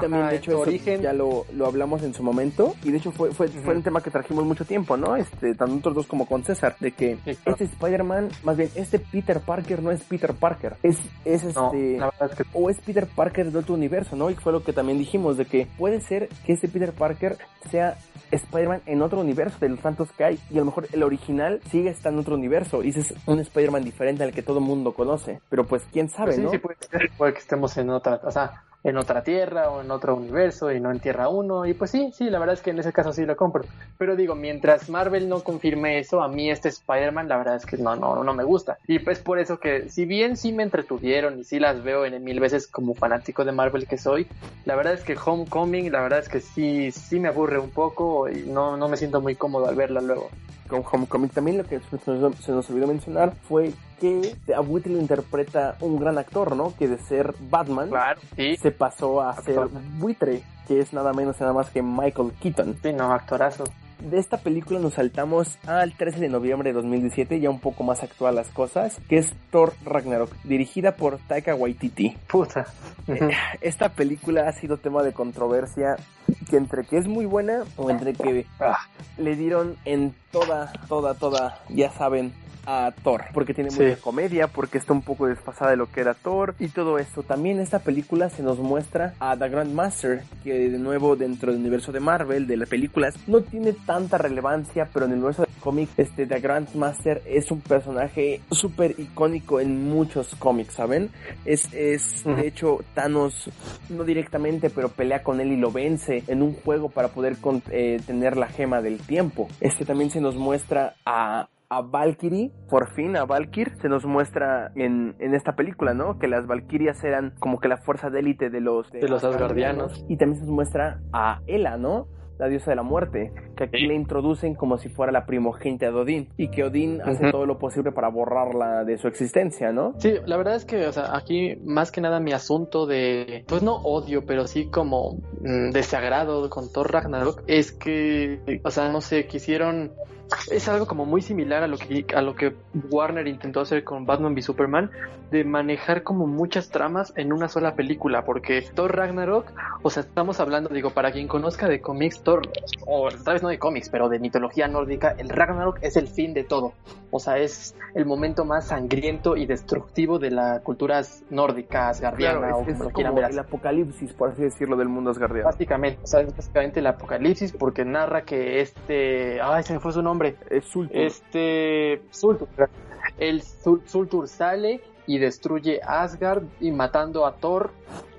también Ajá, de hecho origen. ya lo, lo hablamos en su momento y de hecho fue, fue, fue un tema que trajimos mucho tiempo, ¿no? Este, tanto nosotros dos como con César, de que Sí, claro. este Spider-Man, más bien, este Peter Parker no es Peter Parker, es, es este, es que o es Peter Parker de otro universo, ¿no? Y fue lo que también dijimos, de que puede ser que este Peter Parker sea Spider-Man en otro universo de los tantos que hay, y a lo mejor el original sigue estando en otro universo, y ese es un Spider-Man diferente al que todo el mundo conoce, pero pues quién sabe, Pues sí, ¿no? sí puede puede que estemos en otra, o sea, en otra tierra o en otro universo y no en Tierra 1 y pues sí, sí, la verdad es que en ese caso sí lo compro. Pero digo, mientras Marvel no confirme eso, a mí este Spider-Man la verdad es que no, no, no me gusta. Y pues por eso que si bien sí me entretuvieron y sí las veo en mil veces como fanático de Marvel que soy, la verdad es que Homecoming, la verdad es que sí, sí me aburre un poco y no, no me siento muy cómodo al verla luego. con Homecoming. También lo que se nos, olvidó mencionar fue que a Whitley lo interpreta un gran actor, ¿no? Que de ser Batman Claro, sí, se pasó a ser buitre, que es nada menos y nada más que Michael Keaton. sí, no, actorazo. de esta película nos saltamos al 13 de noviembre de 2017, ya un poco más actual las cosas, que es Thor Ragnarok, dirigida por Taika Waititi. Puta. Esta película ha sido tema de controversia que entre que es muy buena o entre que Ah. le dieron en toda, toda, toda, ya saben, a Thor, porque tiene Sí. mucha comedia, porque está un poco desfasada de lo que era Thor y todo esto. También esta película se nos muestra a The Grandmaster, que de nuevo dentro del universo de Marvel, de las películas, no tiene tanta relevancia, pero en el universo de cómic, este The Grandmaster es un personaje súper icónico en muchos cómics, ¿saben? Es, es de hecho, Thanos, no directamente, pero pelea con él y lo vence en un juego para poder con- eh, tener la gema del tiempo. Este también se nos muestra a a Valkyrie, por fin a Valkyr, se nos muestra en, en esta película, ¿no? Que las Valkyrias eran como que la fuerza de élite de los... De los asgardianos. Y también se nos muestra a Hela, ¿no? La diosa de la muerte, que aquí Sí. le introducen como si fuera la primogénita de Odín y que Odín hace todo lo posible para borrarla de su existencia, ¿no? Sí, la verdad es que, o sea, aquí más que nada mi asunto de, pues no odio, pero sí como mm, desagrado con Thor Ragnarok es que, o sea, no sé, quisieron, es algo como muy similar a lo que a lo que Warner intentó hacer con Batman v Superman, de manejar como muchas tramas en una sola película, porque Thor Ragnarok, o sea, estamos hablando, digo, para quien conozca de cómics, Thor, o tal vez no de cómics, pero de mitología nórdica, el Ragnarok es el fin de todo. O sea, es el momento más sangriento y destructivo de la cultura nórdica, asgardiana, Claro, o es, como quieran ver el apocalipsis, por así decirlo, del mundo asgardiano. Básicamente, o sea, es básicamente el apocalipsis porque narra que este, ay, se me fue su nombre, Es Sultur. este Surtur, el Surtur sale y destruye Asgard y matando a Thor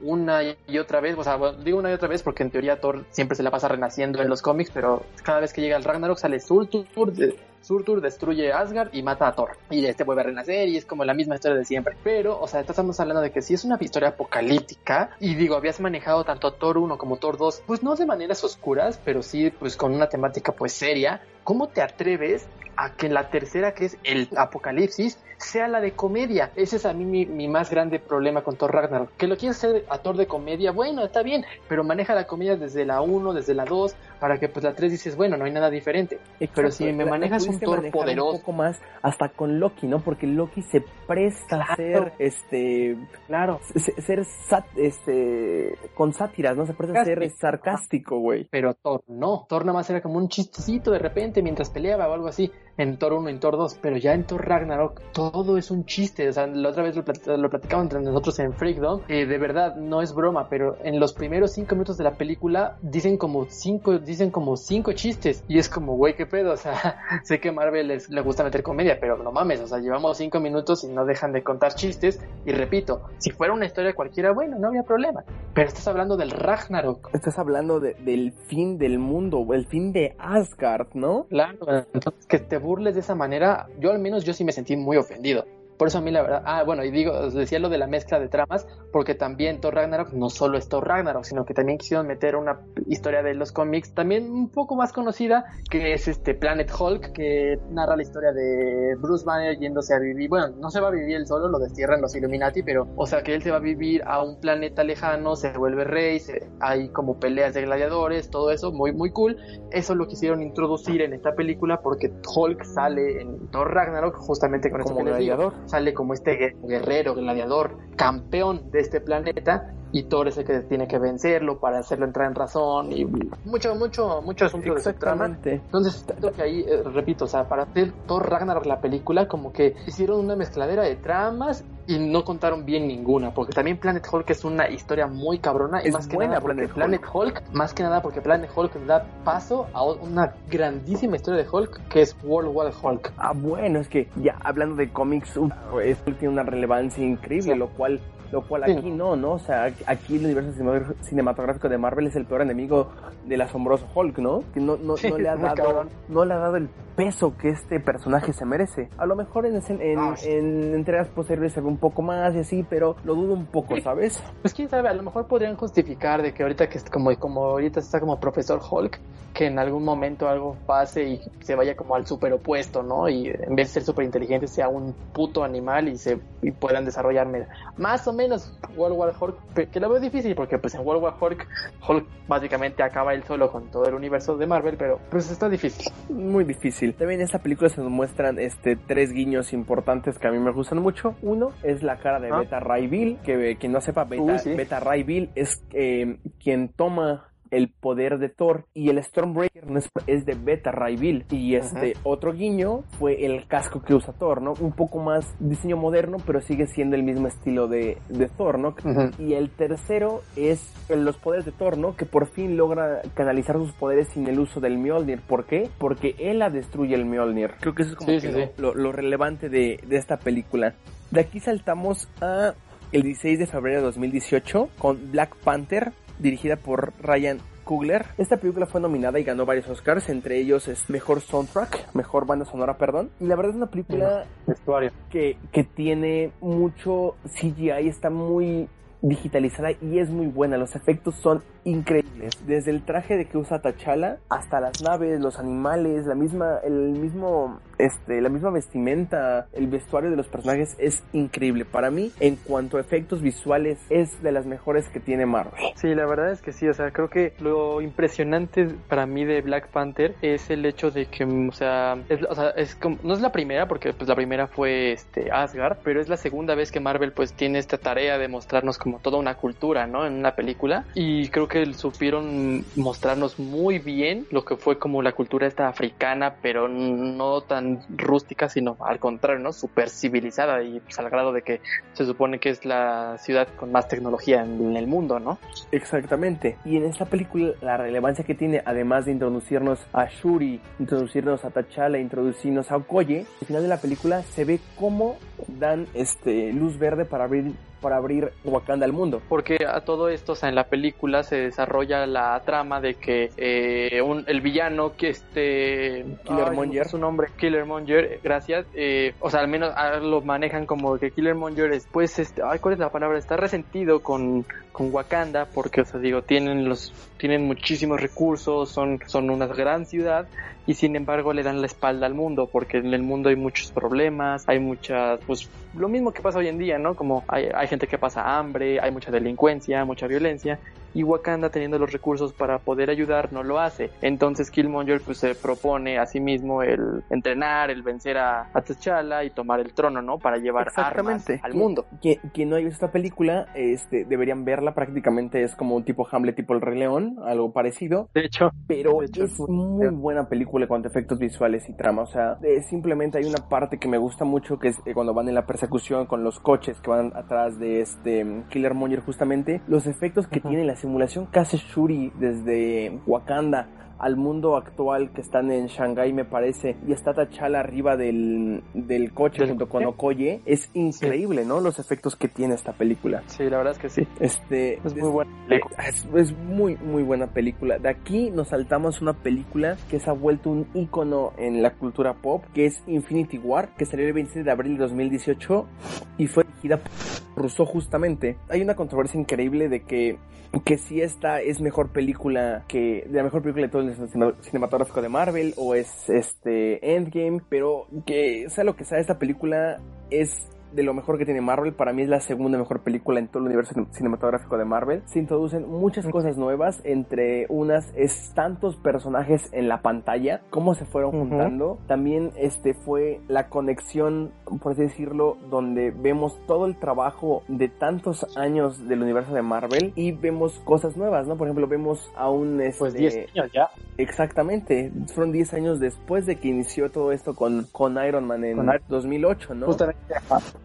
una y otra vez, o sea, bueno, digo una y otra vez porque en teoría Thor siempre se la pasa renaciendo en los cómics, pero cada vez que llega el Ragnarok sale Surtur, de- Surtur destruye Asgard y mata a Thor. Y este vuelve a renacer y es como la misma historia de siempre. Pero, o sea, estamos hablando de que si es una historia apocalíptica, y digo, habías manejado tanto Thor 1 como Thor 2, pues no de maneras oscuras, pero sí pues con una temática pues seria, ¿cómo te atreves a que la tercera, que es el apocalipsis, sea la de comedia? Ese es a mí mi, mi más grande problema con Thor Ragnarok. Que lo quieres hacer a Thor de comedia, bueno, está bien, pero maneja la comedia desde la 1, desde la 2, para que pues la 3 dices, bueno, no hay nada diferente. Pero si me manejas un Thor poderoso. Un poco más hasta con Loki, ¿no? Porque Loki se presta a ser, este, Claro. se- ser, sat- este, con sátiras, ¿no? Se presta a ser sarcástico, güey. Pero Thor no. Thor nada más era como un chistecito de repente mientras peleaba o algo así. En Thor 1, en Thor 2. Pero ya en Thor Ragnarok todo es un chiste. O sea, la otra vez lo, plat- lo platicamos entre nosotros en Freakdom. Eh, de verdad, no es broma, pero en los primeros cinco minutos de la película dicen como cinco, dicen como cinco chistes. Y es como, güey, qué pedo. O sea, sé que Marvel les, le gusta meter comedia, pero no mames. O sea, llevamos cinco minutos y no dejan de contar chistes. Y repito, si fuera una historia cualquiera, bueno, no habría problema. Pero estás hablando del Ragnarok. Estás hablando de- del fin del mundo, el fin de Asgard, ¿no? Claro, entonces que te burles de esa manera, yo al menos yo sí me sentí muy ofendido. Por eso a mí la verdad, ah, bueno, y digo, os decía lo de la mezcla de tramas, porque también Thor Ragnarok no solo es Thor Ragnarok, sino que también quisieron meter una historia de los cómics, también un poco más conocida, que es este Planet Hulk, que narra la historia de Bruce Banner yéndose a vivir, bueno, no se va a vivir él solo, lo destierran los Illuminati, pero, o sea, que él se va a vivir a un planeta lejano, se vuelve rey, se- hay como peleas de gladiadores, todo eso, muy, muy cool. Eso lo quisieron introducir en esta película porque Hulk sale en Thor Ragnarok justamente con Como que les digo. gladiador. Sale como este gue- guerrero, gladiador, campeón de este planeta y Thor es el que tiene que vencerlo para hacerlo entrar en razón y mucho, mucho, mucho asunto de su trama. Exactamente. Entonces, siento que ahí, eh, repito, o sea, para hacer Thor Ragnarok la película, como que hicieron una mezcladera de tramas y no contaron bien ninguna, porque también Planet Hulk es una historia muy cabrona y Es más que buena nada porque Planet Planet Hulk, más que nada porque Planet Hulk da paso a una grandísima historia de Hulk que es World War Hulk. Ah, bueno, es que ya hablando de cómics, tiene una relevancia increíble, Sí. lo cual lo cual Sí. aquí no, ¿no? O sea, aquí el universo cinema- cinematográfico de Marvel es el peor enemigo del asombroso Hulk, ¿no? Que no, no, Sí, no le ha dado cabrón. no le ha dado el peso que este personaje se merece. A lo mejor en, en, Ah, en entregas posteriores se ve un poco más y así, pero lo dudo un poco, ¿sabes? Pues quién sabe, a lo mejor podrían justificar de que ahorita que es como, como ahorita está como profesor Hulk, que en algún momento algo pase y se vaya como al super opuesto, ¿no? Y en vez de ser súper inteligente sea un puto animal y se y puedan desarrollarme más o menos World War Hulk, que lo veo difícil porque pues en World War Hulk, Hulk básicamente acaba él solo con todo el universo de Marvel, pero pues está difícil. Muy difícil. También en esta película se nos muestran este tres guiños importantes que a mí me gustan mucho. Uno es la cara de Ah. Beta Ray Bill, que eh, quien no sepa, Beta, sí. Beta Ray Bill es eh, quien toma el poder de Thor y el Stormbreaker es, de Beta Ray Bill y este otro guiño fue el casco que usa Thor, ¿no? Un poco más diseño moderno, pero sigue siendo el mismo estilo de, de Thor, ¿no? Y el tercero es los poderes de Thor, ¿no? Que por fin logra canalizar sus poderes sin el uso del Mjolnir. ¿Por qué? Porque él la destruye el Mjolnir. Creo que eso es como Sí, que sí, lo, sí. lo- lo relevante de, de esta película. De aquí saltamos a el 16 de febrero de 2018 con Black Panther, dirigida por Ryan Coogler. Esta película fue nominada y ganó varios Oscars, entre ellos es Mejor Soundtrack, Mejor Banda Sonora, perdón. Y la verdad es una película que, que tiene mucho CGI, está muy digitalizada y es muy buena. Los efectos son increíbles. Desde el traje de que usa T'Challa hasta las naves, los animales, la misma, el mismo, este, la misma vestimenta, el vestuario de los personajes es increíble. Para mí, en cuanto a efectos visuales, es de las mejores que tiene Marvel. Sí, la verdad es que sí, o sea, creo que lo impresionante para mí de Black Panther es el hecho de que, o sea, es, o sea, es como, no es la primera, porque pues la primera fue este Asgard, pero es la segunda vez que Marvel pues tiene esta tarea de mostrarnos como toda una cultura, ¿no? En una película, y creo que supieron mostrarnos muy bien lo que fue como la cultura esta africana, pero no tan rústica, sino al contrario, ¿no? Súper civilizada y pues al grado de que se supone que es la ciudad con más tecnología en el mundo, ¿no? Exactamente. Y en esta película la relevancia que tiene, además de introducirnos a Shuri, introducirnos a T'Challa, introducirnos a Okoye, al final de la película se ve cómo dan este luz verde para abrir para abrir Wakanda al mundo. Porque a todo esto, o sea, en la película se desarrolla la trama de que eh, un, el villano que este... Killermonger. ay, Su nombre, Killermonger, eh, gracias. eh, o sea, al menos ah, lo manejan como que Killermonger después, este, ay, ¿cuál es la palabra? Está resentido con, con Wakanda porque, o sea, digo, tienen los tienen muchísimos recursos, son, son una gran ciudad y sin embargo le dan la espalda al mundo porque en el mundo hay muchos problemas, hay muchas, pues lo mismo que pasa hoy en día, ¿no? Como hay, hay gente que pasa hambre, hay mucha delincuencia, mucha violencia y Wakanda teniendo los recursos para poder ayudar no lo hace. Entonces Killmonger pues se propone a sí mismo el entrenar, el vencer a, a T'Challa y tomar el trono, ¿no? Para llevar armas al mundo. Quien, quien no haya visto esta película, este, deberían verla. Prácticamente es como un tipo Hamlet, tipo El Rey León, algo parecido. De hecho, Pero De hecho, es muy- buena película cuanto a efectos visuales y trama. O sea, simplemente hay una parte que me gusta mucho que es eh, cuando van en la persecución con los coches que van atrás de este mm, Killer Monger justamente. Los efectos que Ujú. tiene la simulación Shuri desde Wakanda al mundo actual que están en Shanghai me parece y está T'Challa arriba del, del coche ¿Del junto con? Okoye es increíble ¿no? los efectos que tiene esta película sí, la verdad es que sí. este Es muy buena eh, película. Es, es muy, muy buena película. De aquí nos saltamos una película que se ha vuelto un icono en la cultura pop, que es Infinity War, que salió el 27 de abril de 2018 y fue dirigida por Rousseau justamente. Hay una controversia increíble de que que si esta es mejor película que de la mejor película de todo el cine- cinematográfico de Marvel o es este Endgame, pero que sea lo que sea esta película es de lo mejor que tiene Marvel. Para mí es la segunda mejor película en todo el universo cin- cinematográfico de Marvel. Se introducen muchas cosas nuevas. Entre unas es tantos personajes en la pantalla, cómo se fueron juntando. También este fue la conexión, por así decirlo, donde vemos todo el trabajo de tantos años del universo de Marvel y vemos cosas nuevas, ¿no? Por ejemplo, vemos a un este, Pues 10 años ya. Exactamente, fueron 10 años después de que inició todo esto con, con Iron Man en Con Iron- 2008, ¿no? Justamente,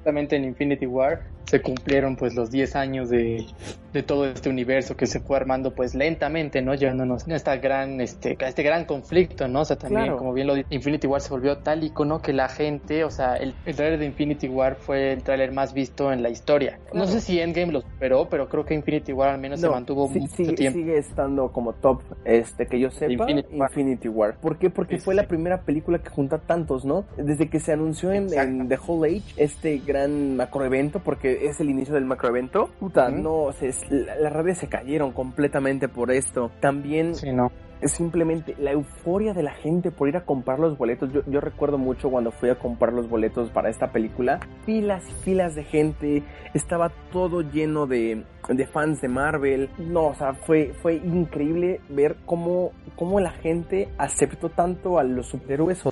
ajá, justamente en Infinity War se cumplieron pues los 10 años de, de todo este universo que se fue armando pues lentamente, ¿no? Llevándonos a esta gran, este, a este gran conflicto, ¿no? O sea, también, como bien lo dice, Infinity War se volvió tal icono que la gente, o sea, el, el trailer de Infinity War fue el trailer más visto en la historia. No sé si Endgame lo superó, pero creo que Infinity War al menos se mantuvo mucho sigue, tiempo. Sigue estando como top, este, que yo sepa, Infinity War. Infinity War. ¿Por qué? Porque Sí, fue sí. la primera película que junta tantos, ¿no? Desde que se anunció en, en The Whole Age, este gran macroevento, porque es el inicio del macroevento, puta, no, se, la- las redes se cayeron completamente por esto. También Sí, no. es simplemente la euforia de la gente por ir a comprar los boletos. Yo, yo recuerdo mucho cuando fui a comprar los boletos para esta película. Filas y filas de gente. Estaba todo lleno de, de fans de Marvel. No, o sea, fue, fue increíble ver cómo, cómo la gente aceptó tanto a los superhéroes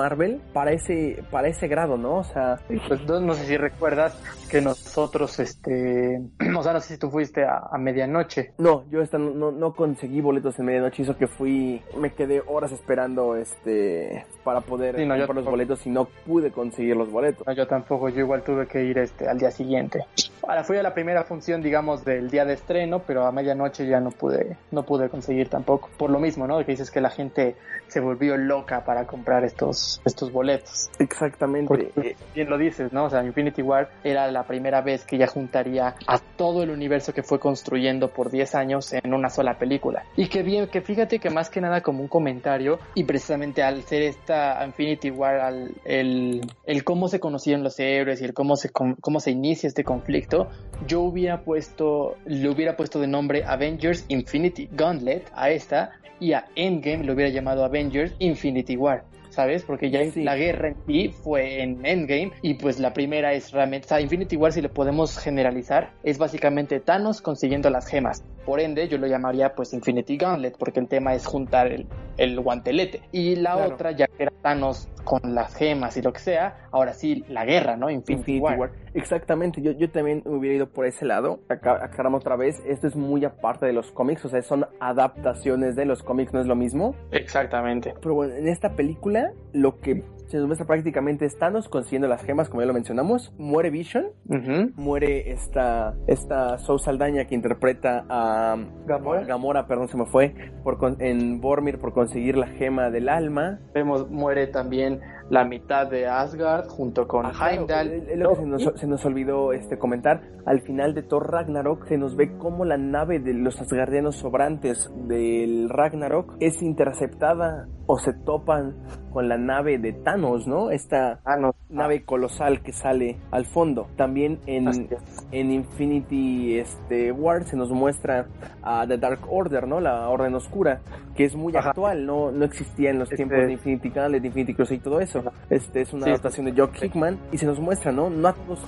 Marvel para ese, para ese grado, ¿no? O sea, Pues no, no sé si recuerdas que nosotros, este, o sea, no sé si tú fuiste a, a medianoche. no, yo esta no, conseguí boletos en medianoche, hizo que fui, me quedé horas esperando este para poder Sí, no, yo comprar los boletos y no pude conseguir los boletos. No, yo tampoco, yo igual tuve que ir este al día siguiente. Ahora fui a la primera función, digamos, del día de estreno, pero a medianoche ya no pude, no pude conseguir tampoco. Por lo mismo, ¿no? Que dices que la gente se volvió loca para comprar estos, estos boletos. Exactamente. Porque Eh, bien lo dices, ¿no? O sea, Infinity War era la primera vez que ya juntaría a todo el universo que fue construyendo por 10 años en una sola película. Y que bien, que fíjate que más que nada como un comentario, y precisamente al ser esta Infinity War, al, el, el cómo se conocían los héroes y el cómo se, cómo se inicia este conflicto, yo hubiera puesto, le hubiera puesto de nombre Avengers Infinity Gauntlet a esta, y a Endgame le hubiera llamado Avengers Infinity War. ¿Sabes? Porque ya Sí. la guerra en sí fue en Endgame y pues la primera es realmente, o sea, Infinity War si le podemos generalizar, es básicamente Thanos consiguiendo las gemas. Por ende, yo lo llamaría pues Infinity Gauntlet porque el tema es juntar el, el guantelete. Y la Claro. otra, ya que era Thanos con las gemas y lo que sea, ahora sí, la guerra, ¿no? Infinity, Infinity War. War. Exactamente, yo, yo también hubiera ido por ese lado. Acá aclaramos otra vez, esto es muy aparte de los cómics, o sea, son adaptaciones de los cómics, no es lo mismo. Exactamente. Pero bueno, en esta película lo que se nos muestra prácticamente es Thanos consiguiendo las gemas, como ya lo mencionamos. Muere Vision, Ujú. muere esta, esta Zoe Saldaña que interpreta a Gamora. Gamora, perdón, se me fue, por con- en Bormir por conseguir la gema del alma. Vemos, muere también la mitad de Asgard junto con claro, Heimdall. es- es lo que se nos, se nos olvidó este comentar. Al final de Thor Ragnarok se nos ve como la nave de los asgardianos sobrantes del Ragnarok es interceptada o se topan con la nave de Thanos, ¿no? Esta Ah, no. nave colosal que sale al fondo. También en, en Infinity este, War se nos muestra a The Dark Order, ¿no? La Orden Oscura, que es muy Ajá. actual, no, no existía en los Este- tiempos de Infinity Gauntlet, de Infinity Crusade y todo eso. Este es una Sí, adaptación de Joe Hickman y se nos muestra, ¿no? No a todos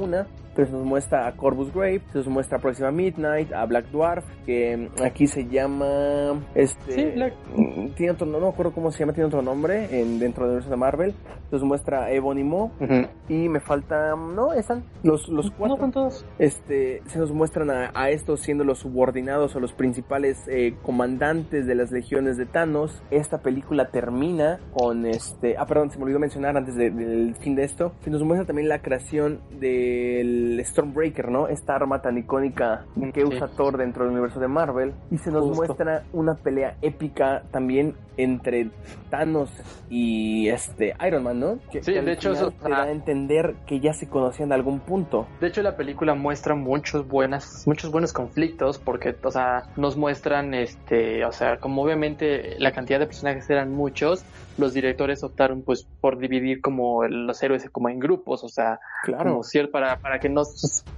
una, pero se nos muestra a Corvus Grave, se nos muestra a Próxima Midnight, a Black Dwarf, que mm, aquí se llama este Sí, Black- mm, tiene otro no, no me acuerdo cómo se llama, tiene otro nombre en dentro del universo de Marvel. Se nos muestra a Ebony Maw Ujú. y me falta, no, están los los No cuatro. son todos. Este, se nos muestran a, a estos siendo los subordinados o los principales eh, comandantes de las legiones de Thanos. Esta película termina con este, ah, perdón, se me olvidó mencionar antes de- del fin de esto. Se nos muestra también la creación del Stormbreaker, ¿no? Esta arma tan icónica que Sí. usa Thor dentro del universo de Marvel. Y se nos Justo. muestra una pelea épica también entre Thanos y este Iron Man, ¿no? Que, Sí, que de hecho, eso- te da a entender que ya se conocían de algún punto. De hecho, la película muestra muchos buenas, muchos buenos conflictos porque, o sea, nos muestran, este, o sea, como obviamente la cantidad de personajes eran muchos, los directores optaron, pues, por dividir como los héroes como en grupos, o sea, Claro. como cier- para para que no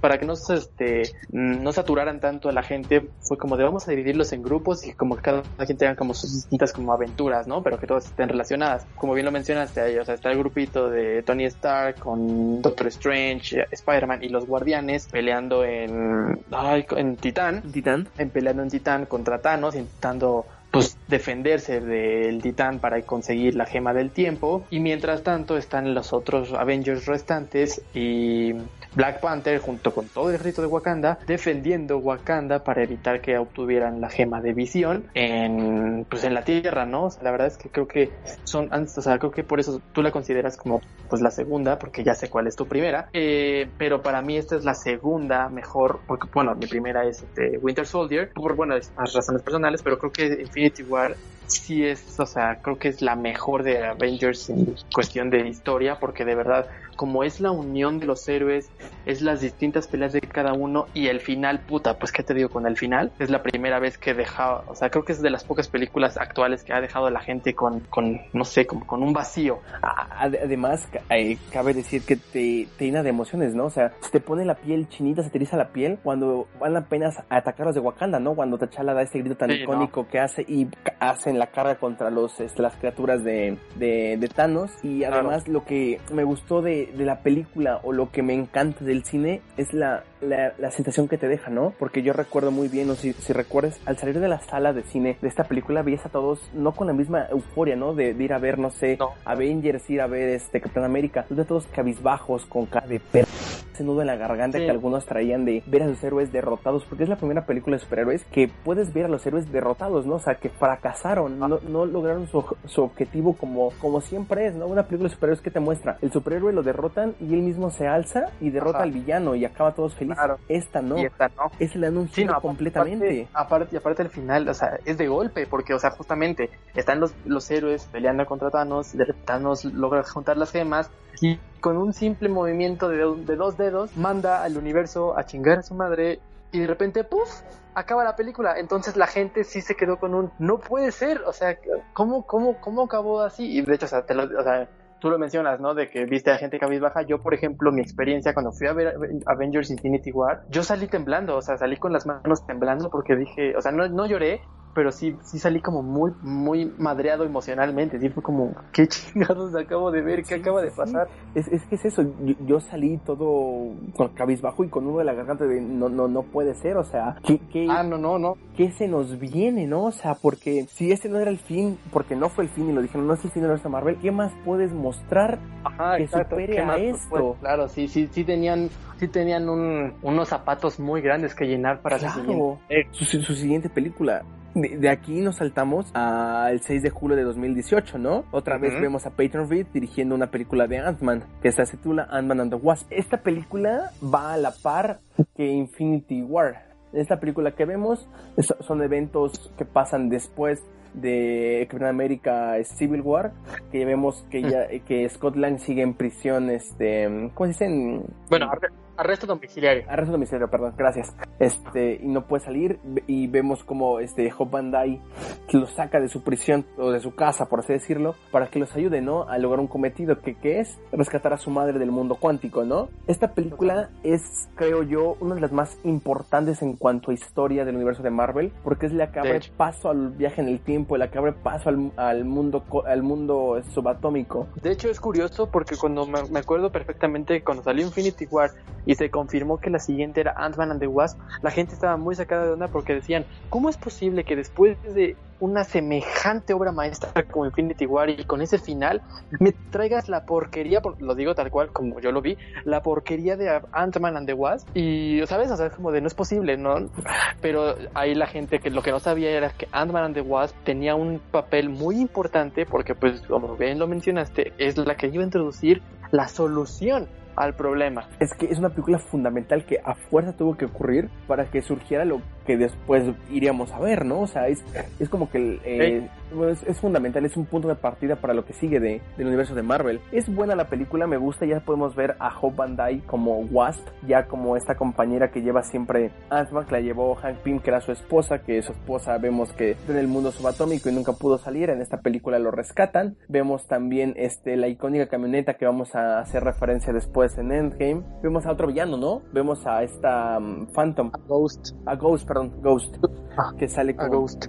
para que no este mm, no saturaran tanto a la gente fue como de vamos a dividirlos en grupos y como que cada quien tenga como sus distintas como aventuras no pero que todas estén relacionadas como bien lo mencionaste ahí o sea está el grupito de Tony Stark con Doctor Strange Spider-Man y los Guardianes peleando en ay, en Titán Titán. en peleando en Titán contra Thanos intentando pues defenderse del titán para conseguir la gema del tiempo y mientras tanto están los otros Avengers restantes y Black Panther junto con todo el ejército de Wakanda defendiendo Wakanda para evitar que obtuvieran la gema de visión en pues en la tierra, ¿no? la verdad es que creo que son o sea, creo que por eso tú la consideras como pues la segunda porque ya sé cuál es tu primera, eh, pero para mí esta es la segunda mejor porque bueno, mi primera es este, Winter Soldier por bueno, razones personales, pero creo que Infinity War sí es, o sea, creo que es la mejor de Avengers en cuestión de historia, porque de verdad, como es la unión de los héroes, es las distintas peleas de cada uno y el final, puta, pues qué te digo con el final, es la primera vez que deja, o sea, creo que es de las pocas películas actuales que ha dejado a la gente con, con no sé, como con un vacío. Además, eh, cabe decir que te, te llena de emociones, ¿no? O sea, te pone la piel chinita, se te eriza la piel cuando van apenas a atacar los de Wakanda, ¿no? Cuando T'Challa da este grito tan icónico que hace y hacen la carga contra los, este, las criaturas de, de, Thanos. Y además lo que me gustó de, de, la película o lo que me encanta del cine es la, la, la sensación que te deja, ¿no? Porque yo recuerdo muy bien, o si, si recuerdas, al salir de la sala de cine de esta película, veías a todos no con la misma euforia, ¿no? De, ir a ver, no sé, Avengers, ir a ver este Capitán América, de todos cabizbajos, con cara de perro, ese nudo en la garganta que algunos traían de ver a sus héroes derrotados, porque es la primera película de superhéroes que puedes ver a los héroes derrotados, ¿no? O sea, que fracasaron, no, no lograron su, su, objetivo como, como siempre es, ¿no? Una película de superhéroes que te muestra, el superhéroe lo derrotan y él mismo se alza y derrota al villano y acaba todos felices. Esta no. Y esta no. Es el anuncio completamente. Aparte, aparte el final, o sea, es de golpe, porque, o sea, justamente están los, los héroes peleando contra Thanos, Thanos logra juntar las gemas y con un simple movimiento de, de dos dedos manda al universo a chingar a su madre y de repente, ¡puf! acaba la película. Entonces la gente sí se quedó con un, no puede ser, o sea, ¿cómo, cómo, cómo acabó así? Y de hecho, o sea, te lo, o sea, tú lo mencionas, ¿no? De que viste a gente cabizbaja. Yo, por ejemplo, mi experiencia cuando fui a ver Avengers Infinity War, yo salí temblando, o sea, salí con las manos temblando porque dije, o sea, no, no lloré, pero sí, sí salí como muy, muy madreado emocionalmente. Sí, fue como, ¿qué chingados acabo de ver? ¿Qué acaba de pasar? Es, es que es eso, yo, salí todo con cabizbajo y con uno de la garganta de no, no, no puede ser, o sea, ¿qué, qué, ah, no, no, no. ¿qué se nos viene, no? O sea, porque si ese no era el fin, porque no fue el fin y lo dijeron, no es el fin de nuestra Marvel, ¿qué más puedes mostrar Ajá, que supere a esto? claro, sí, sí, sí tenían, sí tenían un, unos zapatos muy grandes que llenar para su, su siguiente película de, aquí nos saltamos al 6 de julio de 2018, ¿no? Otra vez vemos a Peyton Reed dirigiendo una película de Ant-Man que se titula Ant-Man and the Wasp. Esta película va a la par que Infinity War. Esta película que vemos son eventos que pasan después de Captain America Civil War, que vemos que ya que Scott Lang sigue en prisión, este, ¿cómo se dice? Bueno, Arresto domiciliario. Arresto domiciliario, perdón, gracias. Este, y no puede salir y vemos como este Hope Van Dyke lo saca de su prisión o de su casa, por así decirlo, para que los ayude, ¿no? A lograr un cometido que, que es rescatar a su madre del mundo cuántico, ¿no? Esta película es, creo yo, una de las más importantes en cuanto a historia del universo de Marvel, porque es la que abre paso al viaje en el tiempo, la que abre paso al, al mundo al mundo subatómico. De hecho es curioso porque cuando me, me acuerdo perfectamente cuando salió Infinity War y se confirmó que la siguiente era Ant-Man and the Wasp, la gente estaba muy sacada de onda porque decían, ¿cómo es posible que después de una semejante obra maestra como Infinity War y con ese final me traigas la porquería, lo digo tal cual como yo lo vi, la porquería de Ant-Man and the Wasp y, ¿sabes? O sea, es como de no es posible, ¿no? Pero ahí la gente que lo que no sabía era que Ant-Man and the Wasp tenía un papel muy importante porque pues como bien lo mencionaste, es la que iba a introducir la solución al problema. Es que es una película fundamental que a fuerza tuvo que ocurrir para que surgiera lo que después iríamos a ver, ¿no? O sea, es, es como que eh, es, fundamental, es un punto de partida para lo que sigue de, del universo de Marvel. Es buena la película, me gusta, ya podemos ver a Hope Van Dyke como Wasp, ya como esta compañera que lleva siempre Ant-Man, que la llevó Hank Pym, que era su esposa, que su esposa vemos que está en el mundo subatómico y nunca pudo salir, en esta película lo rescatan. Vemos también este, la icónica camioneta que vamos a hacer referencia después en Endgame. Vemos a otro villano, ¿no? Vemos a esta um, Phantom. A Ghost. A Ghost, perdón, Ghost. Ah, que sale con Ghost.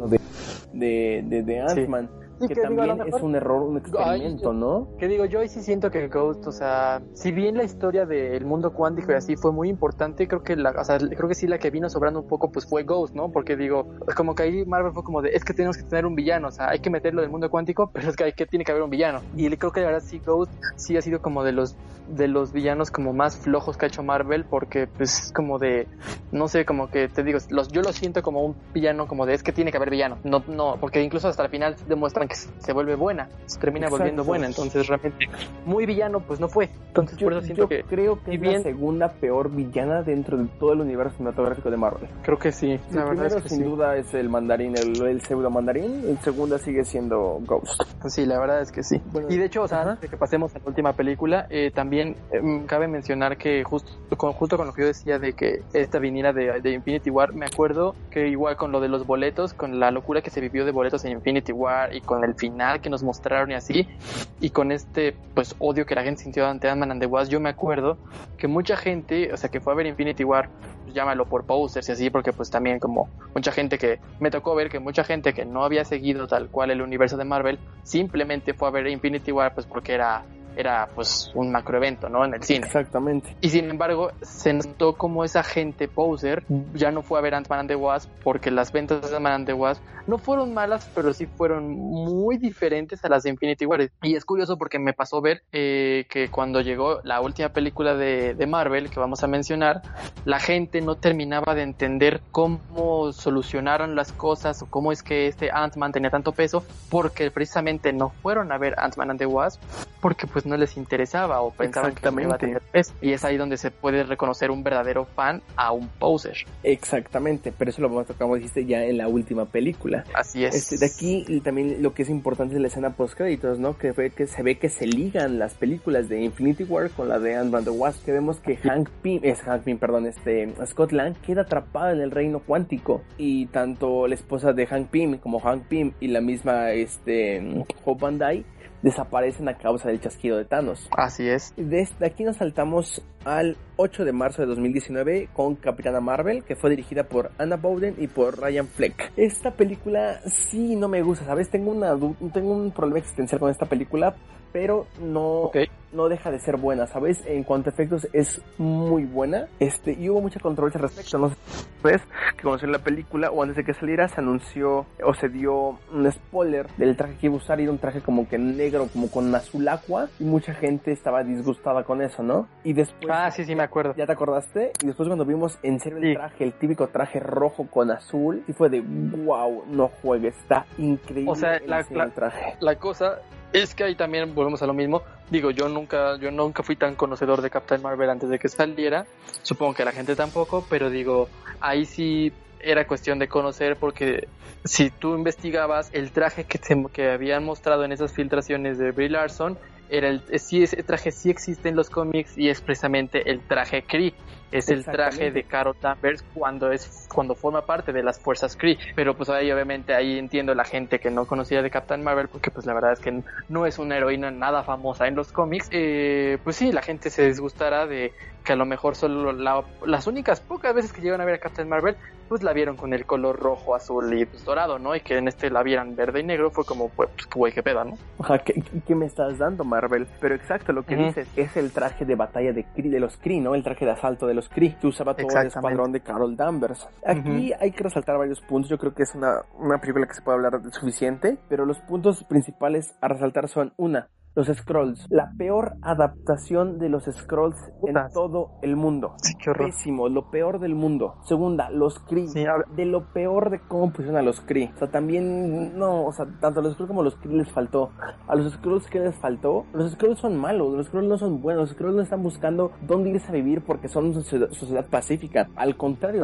De, de, de, Ant-Man. Que, también es un error, un experimento, ¿no? Que digo, yo ahí sí siento que Ghost, o sea, si bien la historia del mundo cuántico y así fue muy importante, creo que la, o sea, creo que sí la que vino sobrando un poco pues fue Ghost, ¿no? Porque digo, como que ahí Marvel fue como de, es que tenemos que tener un villano, o sea, hay que meterlo del mundo cuántico, pero es que hay que tiene que haber un villano. Y creo que de verdad sí Ghost sí ha sido como de los de los villanos como más flojos que ha hecho Marvel porque pues como de no sé como que te digo los yo lo siento como un villano como de es que tiene que haber villano no no porque incluso hasta el final demuestran que se vuelve buena se termina volviendo buena. Entonces realmente muy villano pues no fue. Entonces yo, por eso siento que creo que es la segunda peor villana dentro de todo el universo cinematográfico de Marvel. Creo que sí. La el primero sin duda es el mandarín el, el pseudo mandarín el segundo sigue siendo Ghost. Sí la verdad es que sí. Y de hecho o sea antes de que pasemos a la última película eh, también Em, cabe mencionar que justo con, justo con lo que yo decía de que esta viniera de, Infinity War, me acuerdo que igual con lo de los boletos, con la locura que se vivió de boletos en Infinity War y con el final que nos mostraron y así, y con este pues odio que la gente sintió ante Ant-Man and the Wasp, yo me acuerdo que mucha gente, o sea, que fue a ver Infinity War, pues, llámalo por posters y así, porque pues también como mucha gente que me tocó ver que mucha gente que no había seguido tal cual el universo de Marvel, simplemente fue a ver Infinity War pues porque era era pues un macroevento, ¿no? En el cine. Exactamente. Y sin embargo, se notó como esa gente poser ya no fue a ver Ant-Man and the Wasp porque las ventas de Ant-Man and the Wasp no fueron malas, pero sí fueron muy diferentes a las de Infinity War. Y es curioso porque me pasó ver eh, que cuando llegó la última película de, de Marvel que vamos a mencionar, la gente no terminaba de entender cómo solucionaron las cosas o cómo es que este Ant-Man tenía tanto peso porque precisamente no fueron a ver Ant-Man and the Wasp porque pues no les interesaba o pensaban que no iba a tener peso. Y es ahí donde se puede reconocer un verdadero fan a un poser. Exactamente, pero eso lo vamos a tocar, como dijiste, ya en la última película. Así es. Este, de aquí también lo que es importante es la escena post créditos, ¿no? Que fue que se ve que se ligan las películas de Infinity War con la de Ant-Man the Wasp, que vemos que Hank Pym, es Hank Pym, perdón, este, Scott Lang queda atrapado en el reino cuántico y tanto la esposa de Hank Pym como Hank Pym y la misma, este, Hope Van Dyke desaparecen a causa del chasquido de Thanos. Así es. Desde aquí nos saltamos al 8 de marzo de 2019 con Capitana Marvel, que fue dirigida por Anna Bowden y por Ryan Fleck. Esta película sí no me gusta, ¿sabes? Tengo, una, tengo un problema existencial con esta película, pero no, no deja de ser buena, ¿sabes? En cuanto a efectos es muy buena. Este, y hubo mucha controversia al respecto, no sé pues que conocer la película o antes de que saliera se anunció o se dio un spoiler del traje que iba a usar y era un traje como que negro, como con azul agua y mucha gente estaba disgustada con eso, ¿no? Y después... Ah, sí, sí, me acuerdo. ¿Ya te acordaste? Y después cuando vimos en serio el traje, el típico traje rojo con azul, y fue de wow, no juegue, está increíble. O sea, la, traje. la cosa es que ahí también volvemos a lo mismo. Digo, yo yo nunca fui tan conocedor de Captain Marvel antes de que saliera. Supongo que la gente tampoco, pero digo, ahí sí era cuestión de conocer porque si tú investigabas el traje que, que habían mostrado en esas filtraciones de Brie Larson, era el, ese traje sí existe en los cómics y es precisamente el traje Kree es el traje de Carol Danvers cuando es cuando forma parte de las fuerzas Kree pero pues ahí obviamente ahí entiendo la gente que no conocía de Captain Marvel porque pues la verdad es que no es una heroína nada famosa en los cómics eh, pues sí la gente se disgustará de que a lo mejor solo las únicas pocas veces que llegan a ver a Captain Marvel pues la vieron con el color rojo, azul y pues, dorado, ¿no? Y que en este la vieran verde y negro fue como, pues, güey, qué pedo, ¿no? ¿qué, ¿qué, me estás dando, Marvel? Pero exacto, lo que dices es el traje de batalla de, de los Kree, ¿no? El traje de asalto de los Kree que usaba todo el escuadrón de Carol Danvers. Aquí hay que resaltar varios puntos. Yo creo que es una, una película que se puede hablar de suficiente, pero los puntos principales a resaltar son una, los Scrolls. La peor adaptación de los Scrolls en todo el mundo. Sí, qué. Pésimo, lo peor del mundo. Segunda, los Kree. de lo peor de cómo pusieron a los Kree. O sea, también, no, o sea, tanto a los Scrolls como a los Kree les faltó. A los Scrolls, ¿qué les faltó? Los Scrolls son malos, los Scrolls no son buenos. Los Scrolls no están buscando dónde irse a vivir porque son sociedad, sociedad pacífica. Al contrario,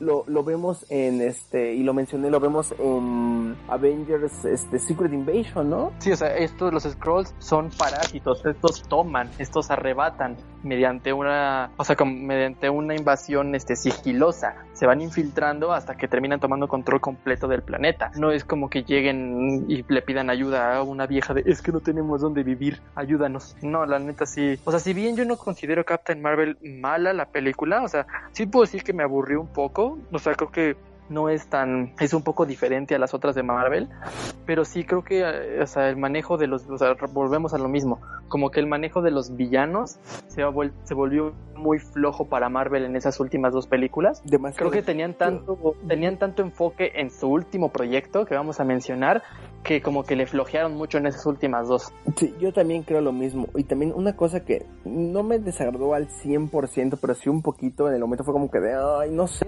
lo, lo, vemos en este, y lo mencioné, lo vemos en Avengers este, Secret Invasion, ¿no? Sí, o sea, estos, los Scrolls, son son parásitos, estos toman, estos arrebatan mediante una, o sea, mediante una invasión este, sigilosa. Se van infiltrando hasta que terminan tomando control completo del planeta. No es como que lleguen y le pidan ayuda a una vieja de es que no tenemos dónde vivir, ayúdanos. No, la neta sí. O sea, si bien yo no considero Captain Marvel mala la película, o sea, sí puedo decir que me aburrió un poco. O sea, creo que no es tan, es un poco diferente a las otras de Marvel, pero sí creo que, eh, o sea, el manejo de los, o sea, volvemos a lo mismo, como que el manejo de los villanos se, ha vuel- se volvió muy flojo para Marvel en esas últimas dos películas. Demasiado. Creo que tenían tanto, tenían tanto enfoque en su último proyecto que vamos a mencionar que como que le flojearon mucho en esas últimas dos. Sí, yo también creo lo mismo. Y también una cosa que no me desagradó al 100%, pero sí un poquito en el momento fue como que de, ay, no sé,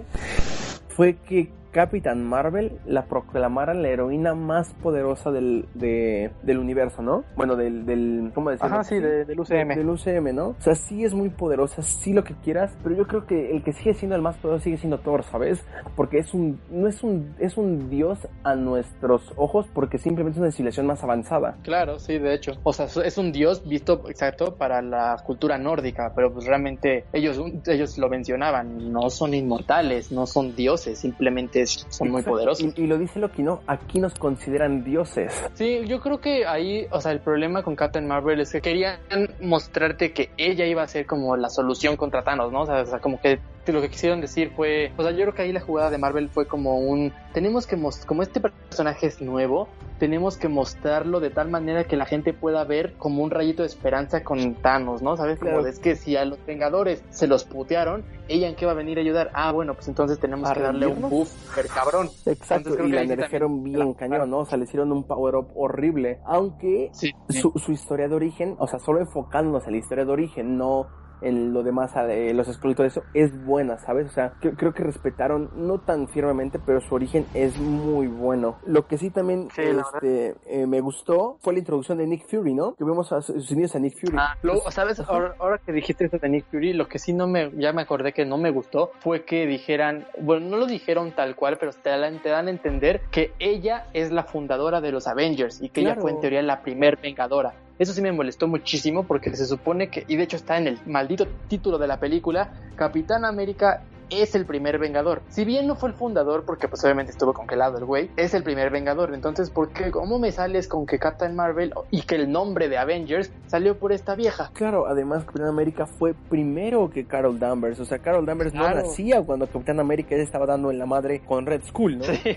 fue que Capitán Marvel la proclamara la heroína más poderosa del, de- del universo, ¿no? Bueno, del, del ¿cómo decirlo? Ajá, sí, de- del UCM. Del UCM, ¿no? O sea, sí es muy poderosa, sí lo que quieras, pero yo creo que el que sigue siendo el más poderoso sigue siendo Thor, ¿sabes? Porque es un, no es un, es un dios a nuestros ojos porque simplemente es una civilización más avanzada. Claro, sí, de hecho. O sea, es un dios visto exacto para la cultura nórdica, pero pues realmente ellos, ellos lo mencionaban, no son inmortales, no son dioses, simplemente son muy poderosos. Y, y lo dice Loki, ¿no? Aquí nos consideran dioses. Sí, yo creo que ahí, o sea, el problema con Captain Marvel es que querían mostrarte que ella iba a ser como la solución contra Thanos, ¿no? O sea, o sea, como que lo que quisieron decir fue, o sea, yo creo que ahí la jugada de Marvel fue como un, tenemos que mostrar, como este personaje es nuevo, tenemos que mostrarlo de tal manera que la gente pueda ver como un rayito de esperanza con Thanos, ¿no? ¿Sabes? Como Claro. es que si a los Vengadores se los putearon, ella en qué va a venir a ayudar? Ah, bueno, pues entonces tenemos ¿A que darle un buff super cabrón. Exacto, Entonces y la también- bien cañón, ¿no? O sea, le hicieron un power-up horrible. Aunque Sí. su, su historia de origen, o sea, solo enfocándonos en la historia de origen, no en lo demás, eh, los Skrulls y todo eso, es buena, ¿sabes? O sea, cre- creo que respetaron, no tan firmemente, pero su origen es muy bueno. Lo que sí también Sí, este, eh, me gustó fue la introducción de Nick Fury, ¿no? Que vemos a sus inicios a Nick Fury. Ah, luego, ¿sabes? Ahora, ahora que dijiste esto de Nick Fury, lo que sí no me, ya me acordé que no me gustó fue que dijeran, bueno, no lo dijeron tal cual, pero te dan, te dan a entender que ella es la fundadora de los Avengers y que ella fue en teoría la primer vengadora. Eso sí me molestó muchísimo porque se supone que, y de hecho está en el maldito título de la película, Capitán América es el primer vengador. Si bien no fue el fundador, porque pues obviamente estuvo congelado el güey, es el primer vengador. Entonces, ¿por qué? ¿Cómo me sales con que Captain Marvel y que el nombre de Avengers salió por esta vieja? Claro, además Capitán América fue primero que Carol Danvers. O sea, Carol Danvers Claro. no nacía cuando Capitán América estaba dando en la madre con Red Skull, ¿no? Sí.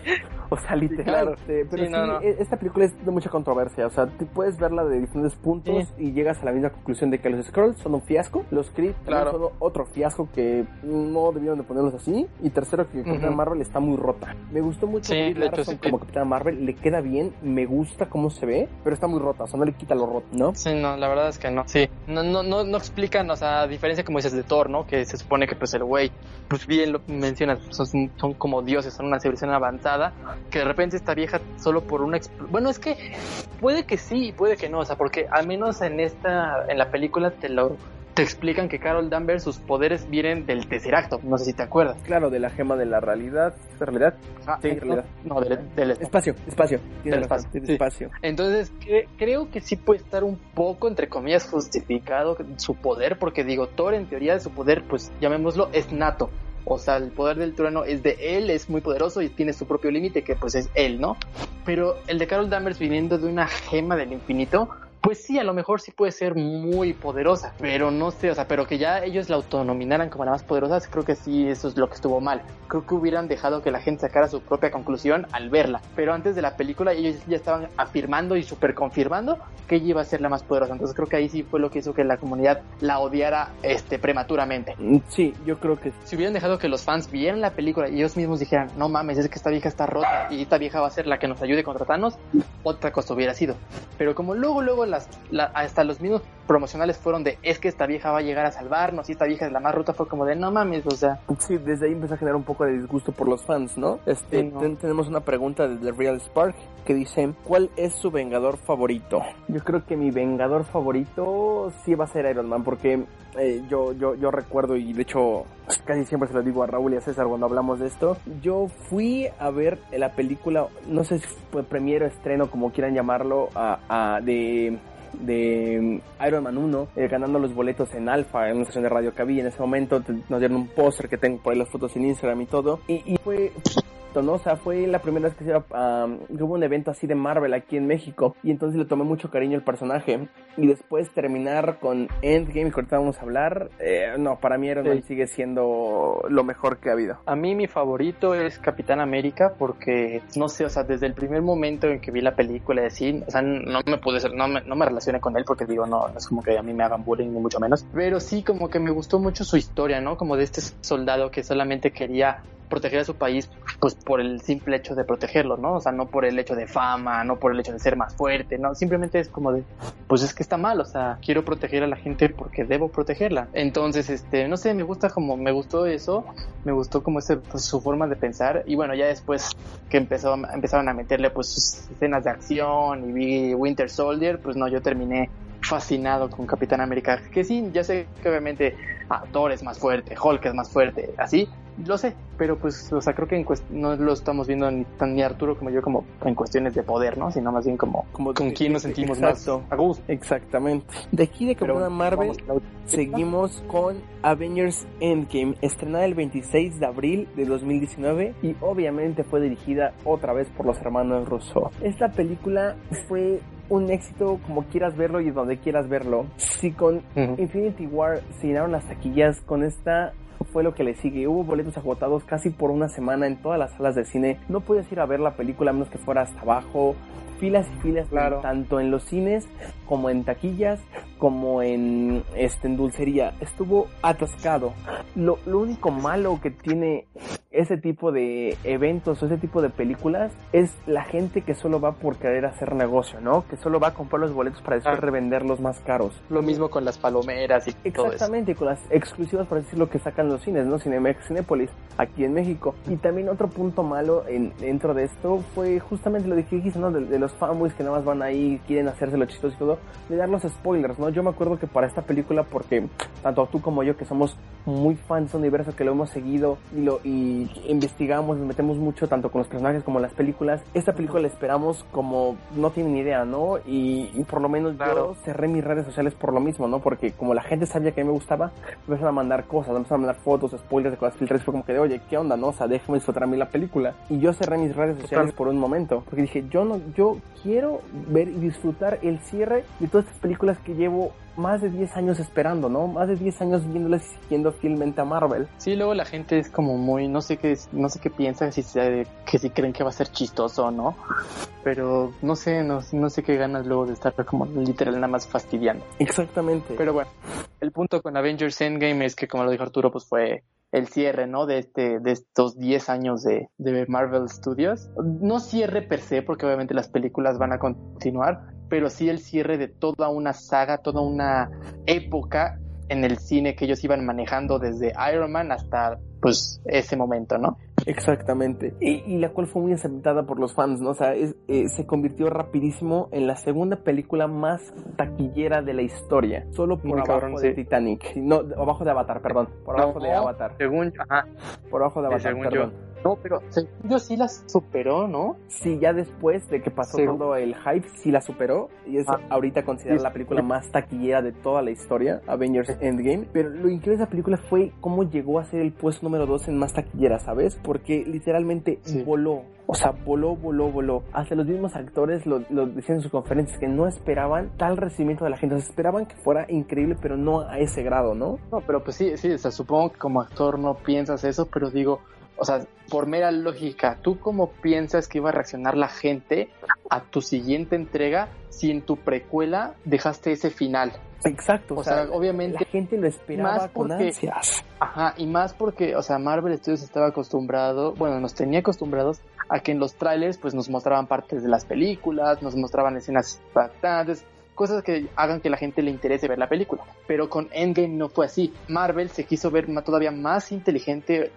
O sea, literal. claro. este, pero Sí, sí, no, no. e- esta película es de mucha controversia. O sea, tú puedes verla de diferentes puntos y llegas a la misma conclusión de que los Scrolls son un fiasco, los Kree Claro. son otro fiasco que no debieron de ponerlos así. Y tercero, que Capitán Ujú. Marvel está muy rota. Me gustó mucho Sí, Brie hecho, Larson sí. como Capitán Marvel, le queda bien, me gusta cómo se ve, pero está muy rota. O sea, no le quita lo roto, ¿no? Sí, no, la verdad es que no. Sí, no, no, no, no explican, o sea, a diferencia como dices de Thor, ¿no? Que se supone que pues el güey, pues bien lo mencionas, son, son como dioses, son una civilización avanzada, que de repente esta vieja solo por una... Bueno, es que puede que sí puede que no, o sea, porque al menos en esta, en la película te lo... Te explican que Carol Danvers, sus poderes vienen del Tesseracto, no sé si te acuerdas. Claro, de la gema de la realidad. ¿De realidad? Sí, no, realidad. No, del, del Espacio, espacio. Del espacio, del sí. espacio. Entonces, cre- creo que sí puede estar un poco, entre comillas, justificado su poder, porque digo, Thor en teoría su poder, pues llamémoslo, es nato. O sea, el poder del trueno es de él, es muy poderoso y tiene su propio límite, que pues es él, ¿no? Pero el de Carol Danvers viniendo de una gema del infinito, pues sí, a lo mejor sí puede ser muy poderosa, pero no sé, o sea, pero que ya ellos la autonominaran como la más poderosa, creo que sí, eso es lo que estuvo mal. Creo que hubieran dejado que la gente sacara su propia conclusión al verla, pero antes de la película ellos ya estaban afirmando y super confirmando que ella iba a ser la más poderosa, entonces creo que ahí sí fue lo que hizo que la comunidad la odiara este prematuramente. Mm, Sí, yo creo que Si hubieran dejado que los fans vieran la película y ellos mismos dijeran, no mames, es que esta vieja está rota y esta vieja va a ser la que nos ayude contra Thanos, otra cosa hubiera sido. Pero como luego, luego las, la- hasta los mismos promocionales fueron de, es que esta vieja va a llegar a salvarnos y esta vieja es la más rota, fue como de, no mames, o sea, Sí, desde ahí empezó a generar un poco de disgusto por los fans, ¿no? Este, Sí, ¿no? ten- tenemos una pregunta de The Real Spark que dice, ¿cuál es su vengador favorito? Yo creo que mi vengador favorito sí va a ser Iron Man, porque eh, yo, yo, yo recuerdo, y de hecho casi siempre se lo digo a Raúl y a César cuando hablamos de esto, yo fui a ver la película, no sé si fue premiero, estreno, como quieran llamarlo, a, a- de de Iron Man 1, eh, ganando los boletos en Alpha, en una estación de radio que había en ese momento, nos dieron un póster que tengo por ahí las fotos en Instagram y todo, y fue ¿no? O sea, fue la primera vez que, se iba, hubo un evento así de Marvel aquí en México y entonces le tomé mucho cariño al personaje y después terminar con Endgame, que ahorita vamos a hablar, eh, no, para mí Iron Man sigue siendo lo mejor que ha habido. A mí mi favorito es Capitán América porque, no sé, o sea, desde el primer momento en que vi la película de así, o sea, no me pude ser, no me, no me relacioné con él porque digo, no, no es como que a mí me hagan bullying ni mucho menos, pero sí como que me gustó mucho su historia, ¿no? Como de este soldado que solamente quería proteger a su país pues por el simple hecho de protegerlo, ¿no? O sea, no por el hecho de fama, no por el hecho de ser más fuerte, ¿no? Simplemente es como de, pues es que está mal, o sea, quiero proteger a la gente porque debo protegerla. Entonces, este, no sé, me gusta como, me gustó eso, me gustó como ese, pues, su forma de pensar y bueno, ya después que empezó, empezaron a meterle pues sus escenas de acción y vi Winter Soldier, pues no, yo terminé fascinado con Capitán América. Que sí, ya sé que obviamente ah, Thor es más fuerte, Hulk es más fuerte, así, lo sé, pero pues, o sea, creo que no lo estamos viendo ni, ni Arturo como yo como en cuestiones de poder, ¿no? Sino más bien como, como con quién nos sentimos más a gusto. Exactamente. De aquí de Capitán Marvel seguimos con Avengers Endgame, estrenada el 26 de abril de 2019 y obviamente fue dirigida otra vez por los hermanos Russo. Esta película fue un éxito como quieras verlo y donde quieras verlo. Si con Infinity War se llenaron las taquillas, con esta fue lo que le sigue. Hubo boletos agotados casi por una semana en todas las salas de cine. No puedes ir a ver la película a menos que fuera hasta abajo. Filas y filas, claro. tanto en los cines como en taquillas, como en, este, en dulcería. Estuvo atascado. Lo, lo único malo que tiene ese tipo de eventos o ese tipo de películas es la gente que solo va por querer hacer negocio, ¿no? Que solo va a comprar los boletos para después ah. revenderlos más caros. Lo mismo con las palomeras y Exactamente, con las exclusivas, por decirlo, que sacan los cines, ¿no? Cinemex, Cinépolis, aquí en México. Y también otro punto malo en, dentro de esto fue justamente lo que dijiste, ¿no? De, los fanboys que nada más van ahí, quieren hacerse los chistosos y todo, de dar los spoilers, ¿no? Yo me acuerdo que para esta película, porque tanto tú como yo, que somos muy fans de universo, que lo hemos seguido y lo y investigamos, nos metemos mucho tanto con los personajes como las películas. Esta película la esperamos como no tienen idea, ¿no? Y, por lo menos yo cerré mis redes sociales por lo mismo, ¿no? Porque como la gente sabía que a mí me gustaba, empezaron a mandar cosas, empezaron a mandar fotos, spoilers de cosas filtradas. Fue como que de, oye, ¿qué onda, no? O sea, déjame disfrutar a mí la película. Y yo cerré mis redes sociales por un momento, porque dije, yo no, yo quiero ver y disfrutar el cierre de todas estas películas que llevo más de 10 años esperando, ¿no? Más de 10 años viéndolas y siguiendo fielmente a Marvel. Sí, luego la gente es como muy, no sé qué, no sé qué piensa, si que si creen que va a ser chistoso o no, pero no sé, no, no sé qué ganas luego de estar como literal nada más fastidiando. Exactamente. Pero bueno, el punto con Avengers Endgame es que como lo dijo Arturo, pues fue el cierre, ¿no? De este, de estos 10 años de, de Marvel Studios. No cierre per se, porque obviamente las películas van a continuar, pero sí el cierre de toda una saga, toda una época en el cine que ellos iban manejando desde Iron Man hasta pues ese momento, ¿no? Exactamente. Y, la cual fue muy aceptada por los fans, ¿no? O sea, eh, se convirtió rapidísimo en la segunda película más taquillera de la historia. Solo por abajo de Titanic. No, abajo de Avatar, perdón. Por abajo de Avatar. Según, ajá. Por abajo de Avatar, perdón. No, pero yo sí la superó, ¿no? Sí, ya después de que pasó todo el hype, sí la superó. Y es ah. ahorita considerada la película más taquillera de toda la historia, Avengers Endgame. Pero lo increíble de esa película fue cómo llegó a ser el puesto número 2 en más taquillera, ¿sabes? Porque literalmente voló. O sea, voló, voló, voló. Hasta los mismos actores lo, decían en sus conferencias que no esperaban tal recibimiento de la gente. O sea, esperaban que fuera increíble, pero no a ese grado, ¿no? No, pero pues sí, sí, o sea, supongo que como actor no piensas eso, pero digo, o sea, por mera lógica, ¿tú cómo piensas que iba a reaccionar la gente a tu siguiente entrega si en tu precuela dejaste ese final? Exacto, o, sea, obviamente la gente lo esperaba más con ansias. Ajá, y más porque, o sea, Marvel Studios estaba acostumbrado, bueno, nos tenía acostumbrados a que en los trailers pues nos mostraban partes de las películas, nos mostraban escenas impactantes, cosas que hagan que la gente le interese ver la película. Pero con Endgame no fue así. Marvel se quiso ver todavía más inteligente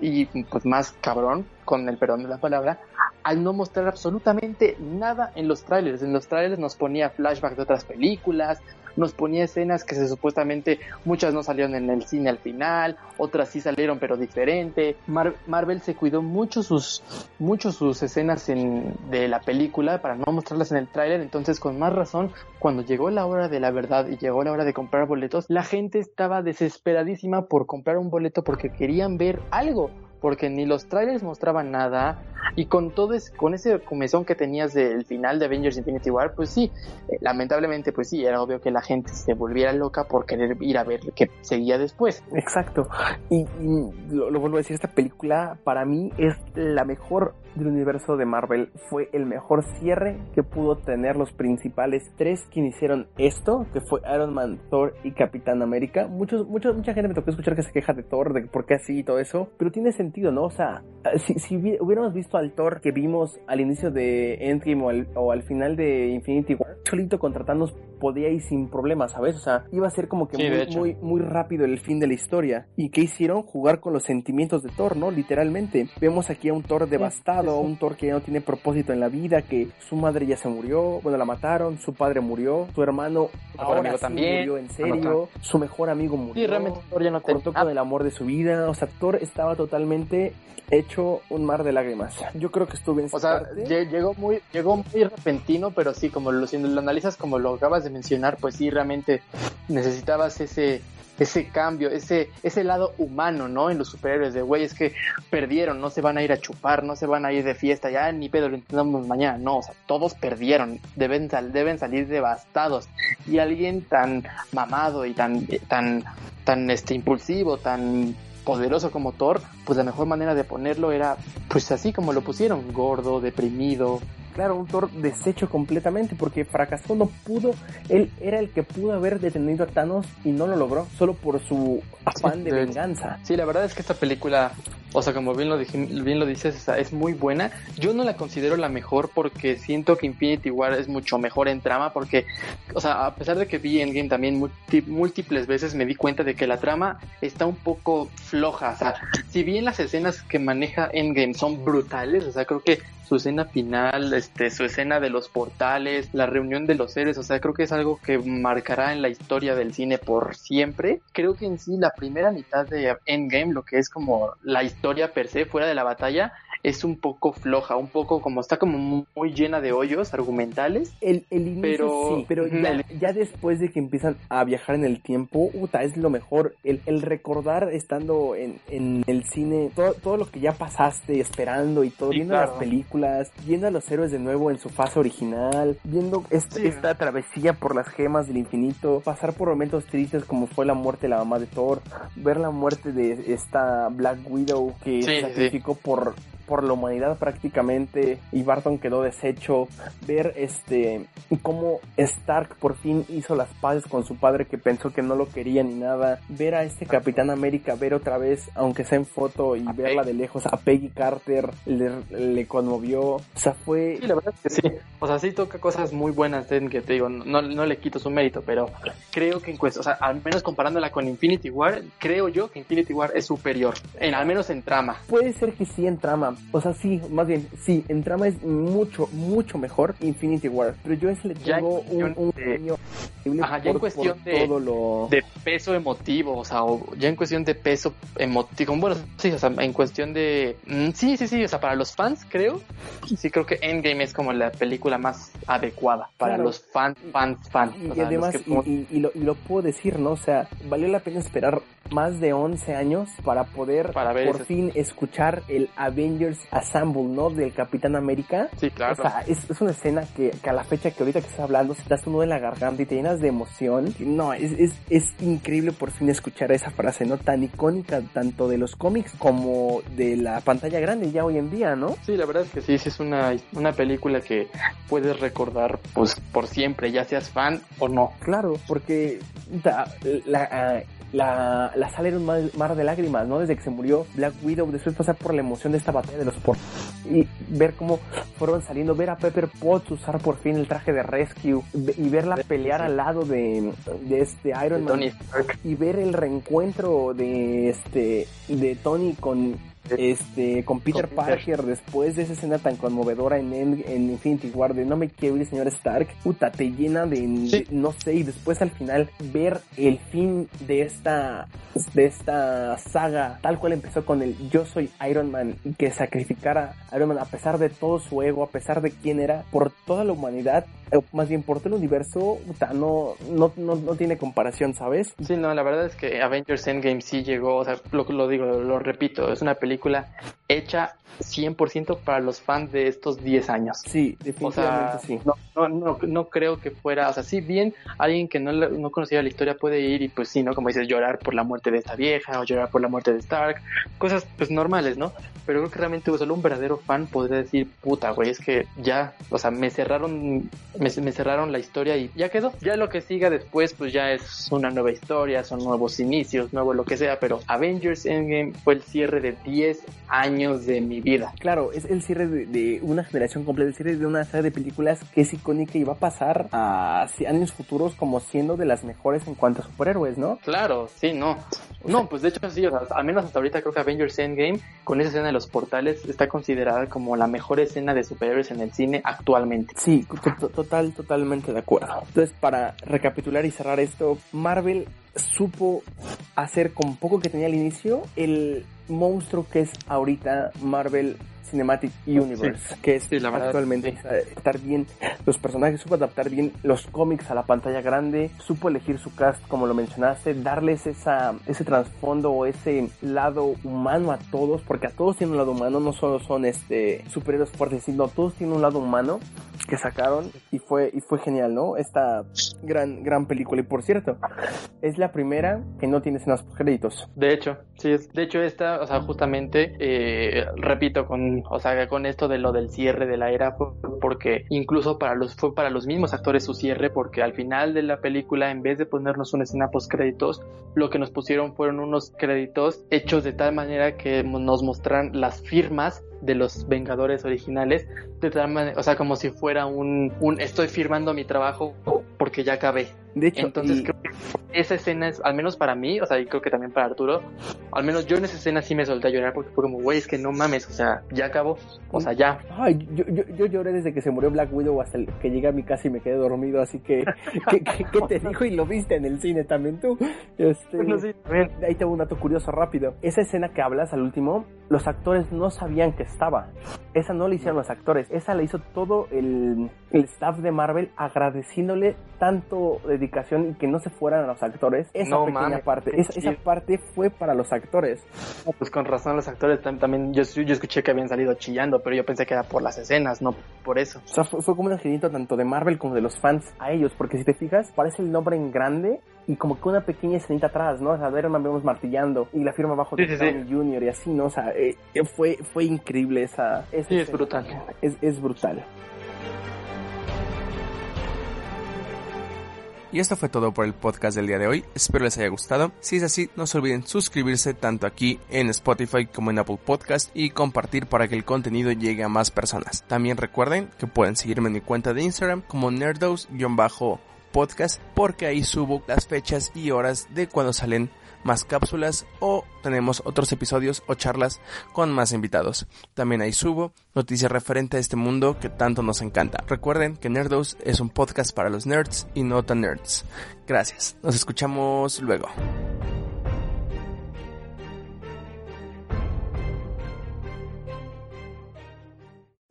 y pues más cabrón, con el perdón de la palabra, al no mostrar absolutamente nada en los trailers. En los trailers nos ponía flashbacks de otras películas, nos ponía escenas que se supuestamente muchas no salieron en el cine al final, otras sí salieron pero diferente. Marvel se cuidó mucho sus mucho sus escenas en, de la película para no mostrarlas en el tráiler, entonces con más razón cuando llegó la hora de la verdad y llegó la hora de comprar boletos, la gente estaba desesperadísima por comprar un boleto porque querían ver algo porque ni los trailers mostraban nada y con todo ese, con ese comezón que tenías del final de Avengers Infinity War, pues sí, eh, lamentablemente pues sí, era obvio que la gente se volviera loca por querer ir a ver qué seguía después. Exacto. Y, y lo, lo vuelvo a decir, esta película para mí es la mejor del universo de Marvel. Fue el mejor cierre que pudo tener los principales tres que hicieron esto, que fue Iron Man, Thor y Capitán América. Muchos, muchos, mucha gente me tocó escuchar que se queja de Thor, de por qué así y todo eso, pero tiene sentido, ¿no? O sea, si, si hubiéramos visto al Thor que vimos al inicio de Endgame o al, final de Infinity War, solito contratarnos podía ir sin problemas, ¿sabes? O sea, iba a ser como que Sí, muy, muy, muy rápido el fin de la historia. ¿Y qué hicieron? Jugar con los sentimientos de Thor, ¿no? Literalmente. Vemos aquí a un Thor devastado, a un Thor que ya no tiene propósito en la vida, que su madre ya se murió, bueno, la mataron, su padre murió, su hermano mejor ahora amigo sí también. murió en serio, su mejor amigo murió. Sí, realmente Thor ya no cortó con el amor de su vida, o sea, Thor estaba totalmente hecho un mar de lágrimas. Yo creo que estuve en O sea, parte. llegó muy, llegó muy repentino, pero sí, como lo, si lo analizas como lo acabas de mencionar, pues sí, realmente necesitabas ese, ese cambio, ese, ese lado humano, ¿no? En los superhéroes de, güey, es que perdieron, no se van a ir a chupar, no se van a ir de fiesta, ya ni pedo, lo intentamos mañana, no, o sea, todos perdieron, deben, sal- deben salir devastados. Y alguien tan mamado y tan, tan, tan este, impulsivo, tan poderoso como Thor, pues la mejor manera de ponerlo era pues así como lo pusieron, gordo, deprimido. Claro, un Thor deshecho completamente porque fracasó, no pudo. Él era el que pudo haber detenido a Thanos y no lo logró, solo por su afán de venganza. Sí, la verdad es que esta película, o sea, como bien lo, dije- bien lo dices, es muy buena. Yo no la considero la mejor porque siento que Infinity War es mucho mejor en trama porque, o sea, a pesar de que vi Endgame también múltiples veces, me di cuenta de que la trama está un poco floja. O sea, si bien las escenas que maneja Endgame son brutales, o sea, creo que su escena final, este, su escena de los portales, la reunión de los seres, o sea, creo que es algo que marcará en la historia del cine por siempre. Creo que en sí la primera mitad de Endgame, lo que es como la historia per se, fuera de la batalla, es un poco floja, un poco como está como muy llena de hoyos argumentales. El, el inicio Pero- sí, pero ya, el- ya después de que empiezan a viajar en el tiempo, puta, es lo mejor. El, el recordar estando en, en el cine, todo, todo lo que ya pasaste esperando y todo, Sí, viendo claro. las películas, viendo a los héroes de nuevo en su fase original, viendo este- Sí. esta travesía por las gemas del infinito, pasar por momentos tristes como fue la muerte de la mamá de Thor, ver la muerte de esta Black Widow que se sacrificó por por la humanidad prácticamente y Barton quedó deshecho ver este cómo Stark por fin hizo las paces con su padre que pensó que no lo quería ni nada ver a este Capitán América ver otra vez aunque sea en foto y A verla Peggy. de lejos a Peggy Carter le, le conmovió o sea fue Sí, la verdad es que sí. O sea, sí toca cosas muy buenas en que te digo, no, no le quito su mérito, pero creo que en cuestión, o sea, al menos comparándola con Infinity War, creo yo que Infinity War es superior, en, al menos en trama. Puede ser que sí en trama, o sea, sí, más bien, sí, en trama es mucho, mucho mejor Infinity War, pero yo a ese le Ya en tengo un, cuestión un de- Ajá, ya en por- cuestión por de- todo lo... de peso emotivo, o sea, o ya en cuestión de peso emotivo, bueno, sí, o sea, en cuestión de, mm, sí, sí, sí, o sea, para los fans creo, sí creo que Endgame es como la película más adecuada para Claro. los fans, fans, fans. Y, o sea, además, que- y, y- y lo, y lo puedo decir, ¿no? O sea, valió la pena esperar más de 11 años para poder Para ver por ese- fin escuchar el Avengers Assemble, ¿no? Del Capitán América. sí, claro. O sea, es, es una escena que, que a la fecha que ahorita que estás hablando se te hace un nudo en la garganta y te llenas de emoción. No, es, es, es increíble por fin escuchar esa frase, ¿no? Tan icónica tanto de los cómics como de la pantalla grande ya hoy en día, ¿no? Sí, la verdad es que sí, sí es una, una película que puedes recordar pues por siempre, ya seas fan o no. Claro, porque la, ah, la, la sala era un mar, mar de lágrimas, ¿no? Desde que se murió Black Widow, después pasar por la emoción de esta batalla de los por y ver cómo fueron saliendo, ver a Pepper Potts usar por fin el traje de Rescue y verla pelear al lado de, de este Iron Man Tony Stark. y ver el reencuentro de este de Tony con este con Peter. Parker después de esa escena tan conmovedora en, Infinity War de no me quiero ir señor Stark puta te llena de, Sí. de- no sé y después al final ver el fin de esta de esta saga tal cual empezó con el yo soy Iron Man y que sacrificara a Iron Man a pesar de todo su ego a pesar de quién era por toda la humanidad más bien por todo el universo, no, no, no, no tiene comparación, ¿sabes? Sí, no, la verdad es que Avengers Endgame sí llegó, o sea, lo, lo digo, lo repito, es una película hecha 100% para los fans de estos 10 años. Sí, definitivamente sí. No, no, no, no, creo que fuera, o sea, sí bien, alguien que no, no conocía la historia puede ir y pues sí, ¿no? Como dices, llorar por la muerte de esta vieja o llorar por la muerte de Stark, cosas pues normales, ¿no? Pero creo que realmente solo un verdadero fan podría decir, puta, güey, es que ya, o sea, me cerraron, me, me cerraron la historia y ya quedó. Ya lo que siga después, pues ya es una nueva historia, son nuevos inicios, nuevo lo que sea, pero Avengers Endgame fue el cierre de 10 años de mi vida. Claro, es el cierre de, una generación completa, el cierre de una serie de películas que es icónica y va a pasar a años futuros como siendo de las mejores en cuanto a superhéroes, ¿no? Claro, sí, no. No, pues de hecho sí, o sea, al menos hasta ahorita creo que Avengers Endgame, con esa escena de los portales, está considerada como la mejor escena de superhéroes en el cine actualmente. Sí, total, totalmente de acuerdo. Entonces, para recapitular y cerrar esto, Marvel supo hacer con poco que tenía al inicio el monstruo que es ahorita Marvel Cinematic Universe, que es actualmente adaptar bien los personajes, supo adaptar bien los cómics a la pantalla grande, supo elegir su cast como lo mencionaste, darles esa, ese trasfondo o ese lado humano a todos, porque a todos tienen un lado humano, no solo son este superhéroes fuertes, sino todos tienen un lado humano que sacaron y fue y fue genial, ¿no? Esta gran gran película y por cierto, es la primera que no tiene escenas por créditos. De hecho, sí. De hecho esta, o sea, justamente eh, repito con o sea, con esto de lo del cierre de la era fue porque incluso para los fue para los mismos actores su cierre porque al final de la película en vez de ponernos una escena post créditos, lo que nos pusieron fueron unos créditos hechos de tal manera que nos mostraran las firmas de los Vengadores originales, de tal manera, o sea, como si fuera un, un estoy firmando mi trabajo porque ya acabé. De hecho, entonces creo que esa escena es, al menos para mí, o sea, y creo que también para Arturo, al menos yo en esa escena sí me solté a llorar porque fue como, güey, es que no mames, o sea, ya acabó, o sea, ya. Ay, yo, yo, yo lloré desde que se murió Black Widow hasta el que llegué a mi casa y me quedé dormido, así que, ¿qué, qué, te dijo? Y lo viste en el cine también tú. Este, bueno, sí, ahí tengo un dato curioso rápido. Esa escena que hablas al último, los actores no sabían que estaba. Esa no la hicieron los actores, esa la hizo todo el, el staff de Marvel agradeciéndole tanto dedicación y que no se fueran a los actores. Esa pequeña parte, esa, esa, parte fue para los actores. pues con razón los actores también, yo, yo escuché que habían salido chillando, pero yo pensé que era por las escenas, no por eso. O sea, fue, fue como un angelito tanto de Marvel como de los fans a ellos, porque si te fijas, parece el nombre en grande y como que una pequeña escenita atrás, ¿no? O sea, Iron Man vemos martillando y la firma abajo de sí, sí, Junior y así, ¿no? O sea, eh, fue, fue increíble esa... esa sí, es brutal. Es, es brutal. Y esto fue todo por el podcast del día de hoy. Espero les haya gustado. Si es así, no se olviden suscribirse tanto aquí en Spotify como en Apple Podcast y compartir para que el contenido llegue a más personas. También recuerden que pueden seguirme en mi cuenta de Instagram como nerdos-podcast porque ahí subo las fechas y horas de cuando salen más cápsulas o tenemos otros episodios o charlas con más invitados. También ahí subo noticias referente a este mundo que tanto nos encanta. Recuerden que Nerdos es un podcast para los nerds y no tan nerds. Gracias. Nos escuchamos luego.